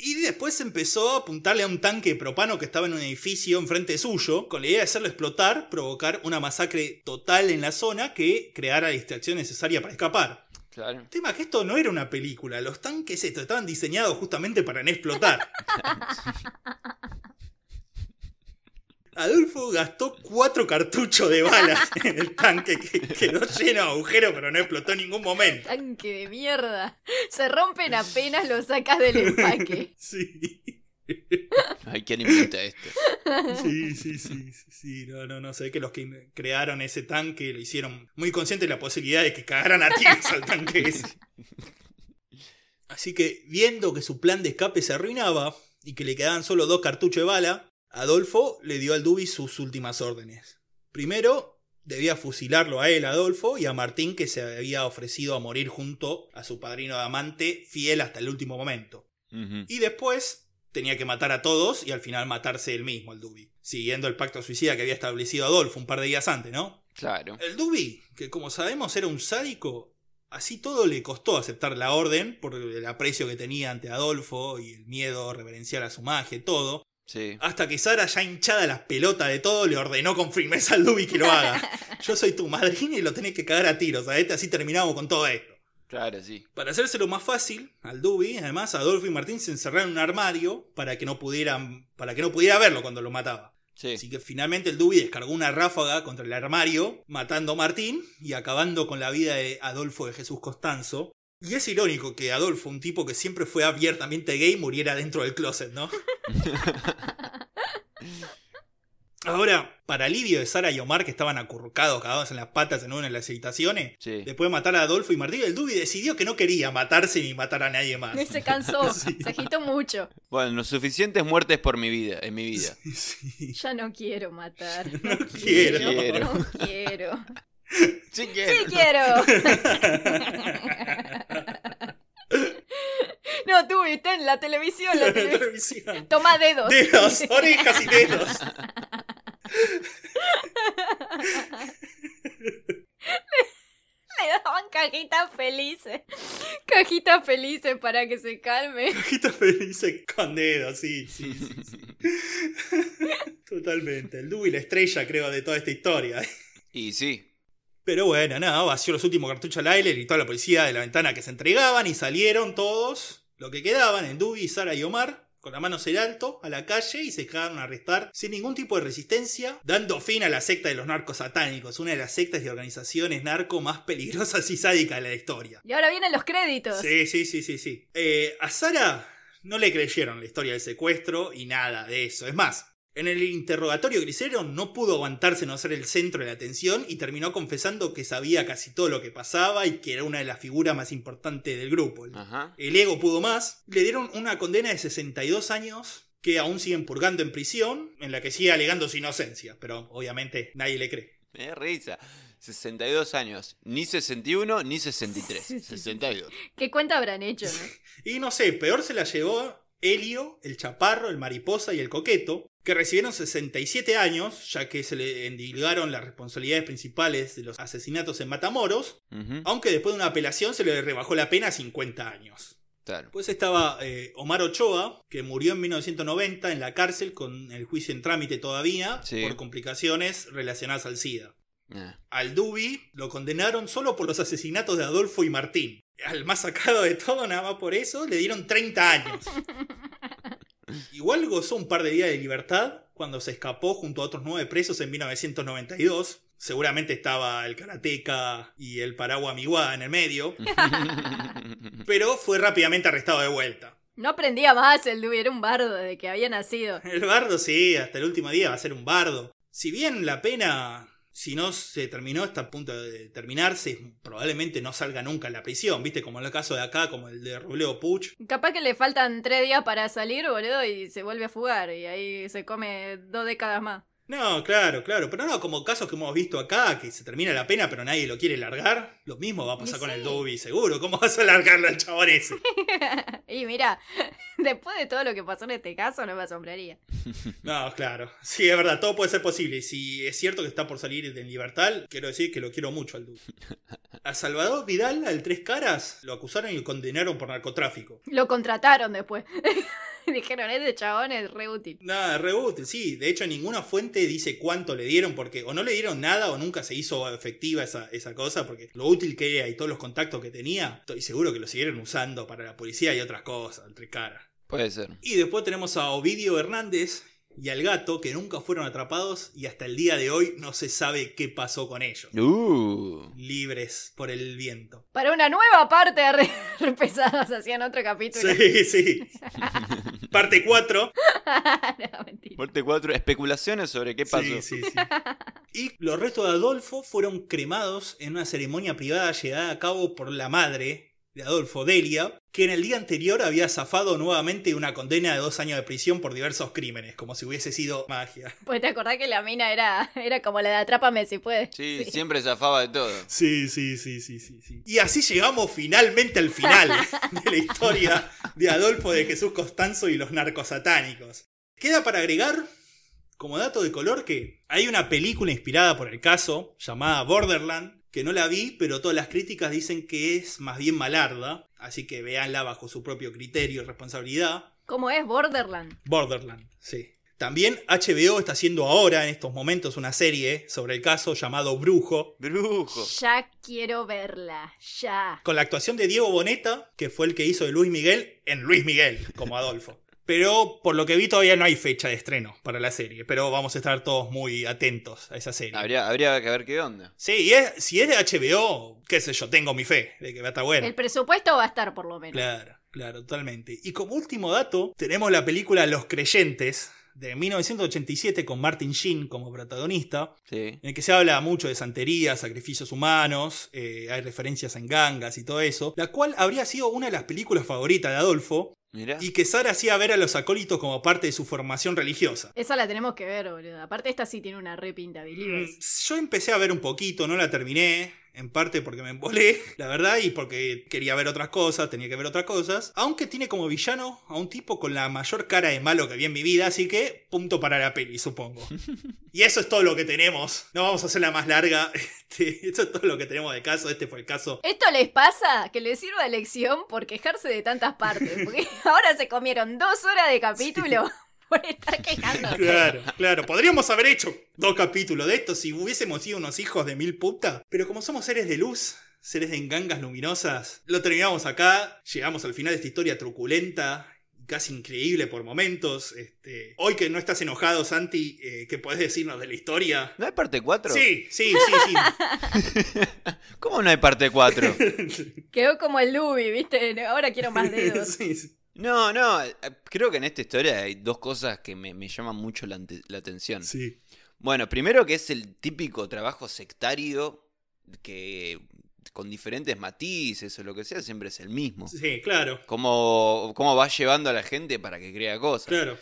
Y después empezó a apuntarle a un tanque de propano que estaba en un edificio enfrente suyo, con la idea de hacerlo explotar, provocar una masacre total en la zona que creara la distracción necesaria para escapar.
Claro.
El tema es que esto no era una película, los tanques estos estaban diseñados justamente para no explotar. Adolfo gastó cuatro cartuchos de balas en el tanque que quedó lleno de agujeros, pero no explotó en ningún momento.
Tanque de mierda. Se rompen apenas lo sacas del empaque.
Sí.
Ay, ¿quién inventa esto?
Sí, sí, sí, sí, sí, no, no, no, sé que los que crearon ese tanque lo hicieron muy conscientes de la posibilidad de que cagaran a tiros al tanque ese. Así que, viendo que su plan de escape se arruinaba y que le quedaban solo dos cartuchos de bala, Adolfo le dio al Dubi sus últimas órdenes. Primero, debía fusilarlo a él, Adolfo, y a Martín, que se había ofrecido a morir junto a su padrino de amante, fiel hasta el último momento. Y después tenía que matar a todos y al final matarse él mismo, el Dubi. Siguiendo el pacto suicida que había establecido Adolfo un par de días antes, ¿no?
Claro.
El Dubi, que como sabemos era un sádico, así todo le costó aceptar la orden por el aprecio que tenía ante Adolfo y el miedo reverencial a su magia y todo.
Sí.
Hasta que Sara, ya hinchada las pelotas de todo, le ordenó con firmeza al Dubi que lo haga. Yo soy tu madrina y lo tenés que cagar a tiros, ¿sabes? Así terminamos con todo esto.
Claro, sí.
Para hacérselo más fácil al Dubi, además Adolfo y Martín se encerraron en un armario para que no pudieran, para que no pudiera verlo cuando lo mataba.
Sí.
Así que finalmente el Dubi descargó una ráfaga contra el armario, matando a Martín y acabando con la vida de Adolfo de Jesús Costanzo. Y es irónico que Adolfo, un tipo que siempre fue abiertamente gay, muriera dentro del closet, ¿no? Ahora, para alivio de Sara y Omar, que estaban acurrucados, cagados en las patas en una de las habitaciones,
Sí.
después de matar a Adolfo y Martín, el Dubi decidió que no quería matarse ni matar a nadie más.
Se cansó.
Sí.
Se agitó mucho.
Bueno, lo suficientes muertes por mi vida, en mi vida.
Sí.
Ya no quiero matar.
No quiero.
No quiero.
Sí,
Sí
quiero.
quiero. No, tú viste en la televisión. La televisión.
Televisión.
Toma dedos.
Dedos, orejas y dedos.
Le daban cajitas felices. Cajitas felices para que se calme.
Cajita feliz con dedos, sí, sí, sí. sí. Totalmente. El Dewey la estrella, creo, de toda esta historia.
Y sí.
Pero bueno, nada, vació los últimos cartuchos al aire, gritó a la policía de la ventana que se entregaban y salieron todos, lo que quedaban, el Dewey, Sara y Omar, con las manos en alto, a la calle y se dejaron arrestar sin ningún tipo de resistencia, dando fin a la secta de los narcos satánicos, una de las sectas y organizaciones narco más peligrosas y sádicas de la historia.
Y ahora vienen los créditos.
Sí, sí, sí, sí, sí. Eh, a Sara no le creyeron la historia del secuestro y nada de eso. Es más, en el interrogatorio que le hicieron no pudo aguantarse no ser el centro de la atención y terminó confesando que sabía casi todo lo que pasaba y que era una de las figuras más importantes del grupo. El,
Ajá.
el ego pudo más. Le dieron una condena de 62 años que aún siguen purgando en prisión, en la que sigue alegando su inocencia, pero obviamente nadie le cree.
Me da risa. 62 años. Ni 61 ni 63.
Sí, sí, sí.
62.
¿Qué cuenta habrán hecho, no?
Y no sé, peor se la llevó Helio, el Chaparro, el Mariposa y el Coqueto, que recibieron 67 años, ya que se le endilgaron las responsabilidades principales de los asesinatos en Matamoros, aunque después de una apelación se le rebajó la pena a 50 años.
Claro.
Pues estaba eh, Omar Ochoa, que murió en 1990 en la cárcel con el juicio en trámite todavía
Sí.
por complicaciones relacionadas al SIDA.
Ah,
Al Dubi lo condenaron solo por los asesinatos de Adolfo y Martín. Al más sacado de todo, nada más por eso, le dieron 30 años. Igual gozó un par de días de libertad cuando se escapó junto a otros nueve presos en 1992. Seguramente estaba el karateca y el paraguas en el medio, pero fue rápidamente arrestado de vuelta.
No aprendía más el Dewey, era un bardo desde que había nacido.
El bardo sí, hasta el último día va a ser un bardo. Si bien la pena, si no se terminó, está a punto de terminarse, probablemente no salga nunca en la prisión, viste, como en el caso de acá, como el de Robledo Puch.
Capaz que le faltan tres días para salir, boludo, y se vuelve a fugar. Y ahí se come dos décadas más.
No, claro, claro, pero no, como casos que hemos visto acá, que se termina la pena pero nadie lo quiere largar, lo mismo va a pasar
Y
con
sí.
el Dobby, seguro, ¿cómo vas a largarlo al chabón ese?
y mira, después de todo lo que pasó en este caso, no me asombraría.
No, claro, sí, es verdad, todo puede ser posible, y si es cierto que está por salir en libertad, quiero decir que lo quiero mucho al Dobby. A Salvador Vidal, al Tres Caras, lo acusaron y lo condenaron por narcotráfico.
Lo contrataron después. Dijeron, este chabón es re útil.
Nada, re útil, sí. De hecho, ninguna fuente dice cuánto le dieron, porque o no le dieron nada o nunca se hizo efectiva esa, esa cosa, porque lo útil que era y todos los contactos que tenía, estoy seguro que lo siguieron usando para la policía y otras cosas, entre caras.
Puede ser.
Y después tenemos a Ovidio Hernández y al gato, que nunca fueron atrapados y hasta el día de hoy no se sabe qué pasó con ellos.
Uh.
Libres por el viento.
Para una nueva parte de Re, Re Pesados hacían otro capítulo.
Sí, sí. Parte 4.
no, mentira.
Muerte 4. Especulaciones sobre qué pasó.
Sí, sí, sí. Y los restos de Adolfo fueron cremados en una ceremonia privada llevada a cabo por la madre de Adolfo, Delia, que en el día anterior había zafado nuevamente de una condena de dos años de prisión por diversos crímenes, como si hubiese sido magia.
Pues te acordás que la mina era, era como la de Atrápame si puedes.
Sí, siempre zafaba de todo.
Sí, sí, sí, sí, sí, sí. Y así llegamos finalmente al final de la historia de Adolfo de Jesús Costanzo y los narcos satánicos. Queda para agregar, como dato de color, que hay una película inspirada por el caso llamada Borderland, que no la vi, pero todas las críticas dicen que es más bien malarda, así que véanla bajo su propio criterio y responsabilidad.
¿Cómo es Borderland?
Borderland, sí. También HBO está haciendo ahora, en estos momentos, una serie sobre el caso llamado Brujo,
Brujo.
Ya quiero verla, ya.
con la actuación de Diego Boneta, que fue el que hizo de Luis Miguel en Luis Miguel, como Adolfo. Pero por lo que vi todavía no hay fecha de estreno para la serie, pero vamos a estar todos muy atentos a esa serie.
Habría, habría que ver qué onda.
Sí, y es- si es de HBO, qué sé yo, tengo mi fe de que va a estar bueno.
El presupuesto va a estar por lo menos.
Claro, claro, totalmente. Y como último dato, tenemos la película Los Creyentes, de 1987 con Martin Sheen como protagonista,
Sí.
en el que se habla mucho de santería, sacrificios humanos, eh, hay referencias en gangas y todo eso, la cual habría sido una de las películas favoritas de Adolfo
Mirá.
y que Sara hacía ver a los acólitos como parte de su formación religiosa.
Esa la tenemos que ver, boludo. Aparte esta sí tiene una re pinta,
Mm. Yo empecé a ver un poquito, no la terminé, en parte porque me embolé, la verdad, y porque quería ver otras cosas, tenía que ver otras cosas, aunque tiene como villano a un tipo con la mayor cara de malo que vi en mi vida, así que punto para la peli, supongo. y eso es todo lo que tenemos, no vamos a hacerla más larga, este, eso es todo lo que tenemos de caso, este fue el caso.
Esto les pasa que les sirva de lección por quejarse de tantas partes. Porque ahora se comieron dos horas de capítulo por estar quejándose.
Claro, claro. Podríamos haber hecho dos capítulos de esto si hubiésemos sido unos hijos de mil puta. Pero como somos seres de luz, seres de engangas luminosas, lo terminamos acá. Llegamos al final de esta historia truculenta. y Casi increíble por momentos. Este, hoy que no estás enojado, Santi, eh, ¿qué podés decirnos de la historia?
¿No hay parte 4?
Sí, sí, sí,
¿Cómo no hay parte 4?
sí.
Quedó como el Luby, ¿viste? Ahora quiero más dedos.
Sí, sí.
No, no, eh, creo que en esta historia hay dos cosas que me, me llaman mucho la, la atención.
Sí.
Bueno, primero que es el típico trabajo sectario que con diferentes matices o lo que sea siempre es el mismo.
Sí, claro.
Cómo, cómo va llevando a la gente para que crea cosas.
Claro.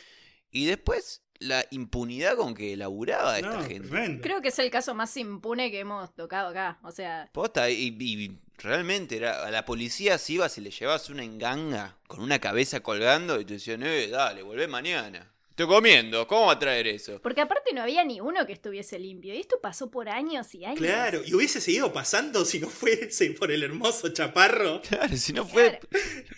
Y después la impunidad con que elaboraba esta
No,
gente.
tremendo.
Creo que es el caso más impune que hemos tocado acá. O sea,
Posta, y, y realmente era, a la policía si ibas y le llevabas una enganga con una cabeza colgando y te decían, eh, dale, volvé mañana. Estoy comiendo, ¿cómo va a traer eso?
porque aparte no había ni uno que estuviese limpio. Y esto pasó por años y años.
Claro, y hubiese seguido pasando si no fuese por el hermoso chaparro.
Claro, si no fue.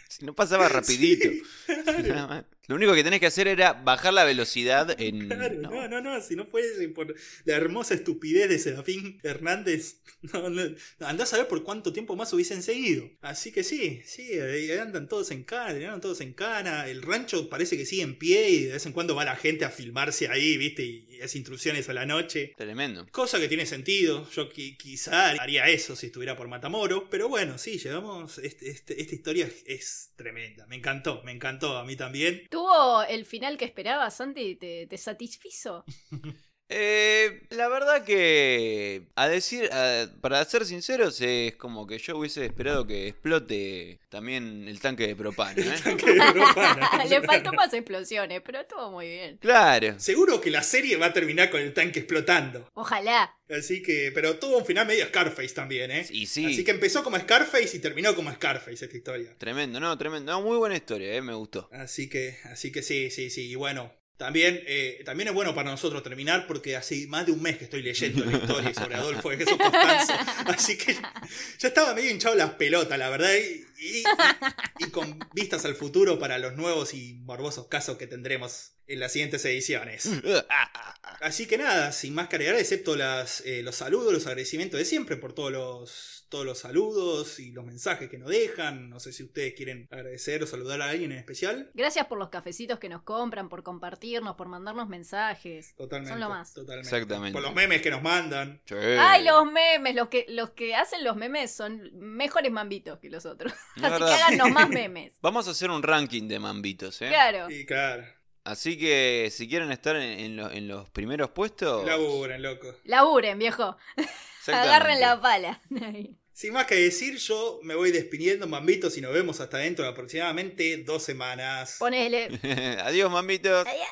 Si no pasaba rapidito. Nada más. Lo único que tenés que hacer era bajar la velocidad en.
Claro,
no.
no, no, no, si no fuese por la hermosa estupidez de Serafín Hernández, no, no, andás a ver por cuánto tiempo más hubiesen seguido. Así que sí, sí, ahí andan todos en cana, andan todos en cana, el rancho parece que sigue en pie y de vez en cuando va la gente a filmarse ahí, viste, y, hace intrusiones a la noche.
Tremendo.
Cosa que tiene sentido, yo qui- quizá haría eso si estuviera por Matamoros, pero bueno, sí, llegamos, este- este- esta historia es, es tremenda, me encantó, me encantó a mí también.
¿Tuvo el final que esperabas, Santi? ¿Te, te satisfizo?
Eh, la verdad que. A decir. a- para ser sinceros, es como que yo hubiese esperado que explote también el tanque de propano, ¿eh?
Que propana.
Le faltó más explosiones, pero estuvo muy bien.
Claro.
Seguro que la serie va a terminar con el tanque explotando.
Ojalá.
Así que, pero tuvo un final medio Scarface también, ¿eh?
Y sí.
Así que empezó como Scarface y terminó como Scarface esta historia.
Tremendo, no, tremendo. No, muy buena historia, ¿eh? Me gustó.
Así que, así que sí, sí, sí. Y bueno, también, eh, también es bueno para nosotros terminar porque hace más de un mes que estoy leyendo la historia sobre Adolfo de Jesús Constanzo. Así que ya estaba medio hinchado las pelotas, la verdad. Y, y- y con vistas al futuro para los nuevos y morbosos casos que tendremos en las siguientes ediciones. Así que nada, sin más que agregar, excepto las, eh, los saludos, los agradecimientos de siempre por todos los, todos los saludos y los mensajes que nos dejan. No sé si ustedes quieren agradecer o saludar a alguien en especial.
Gracias por los cafecitos que nos compran, por compartirnos, por mandarnos mensajes.
Totalmente.
Son lo más.
Totalmente.
Exactamente.
Por los memes que nos mandan.
Sí.
Ay, los memes, los que, los que hacen los memes son mejores mambitos que los otros. Así que
verdad.
háganos más memes.
Vamos a hacer un ranking de mambitos, ¿eh?
Claro.
Y claro,
Así que si quieren estar en, en lo- en los primeros puestos.
laburen, loco.
Laburen, viejo.
exactamente.
Agarren la pala.
Sin más que decir, yo me voy despidiendo, mambitos, y nos vemos hasta dentro de aproximadamente dos semanas.
Ponele.
Adiós, mambitos.
Adiós.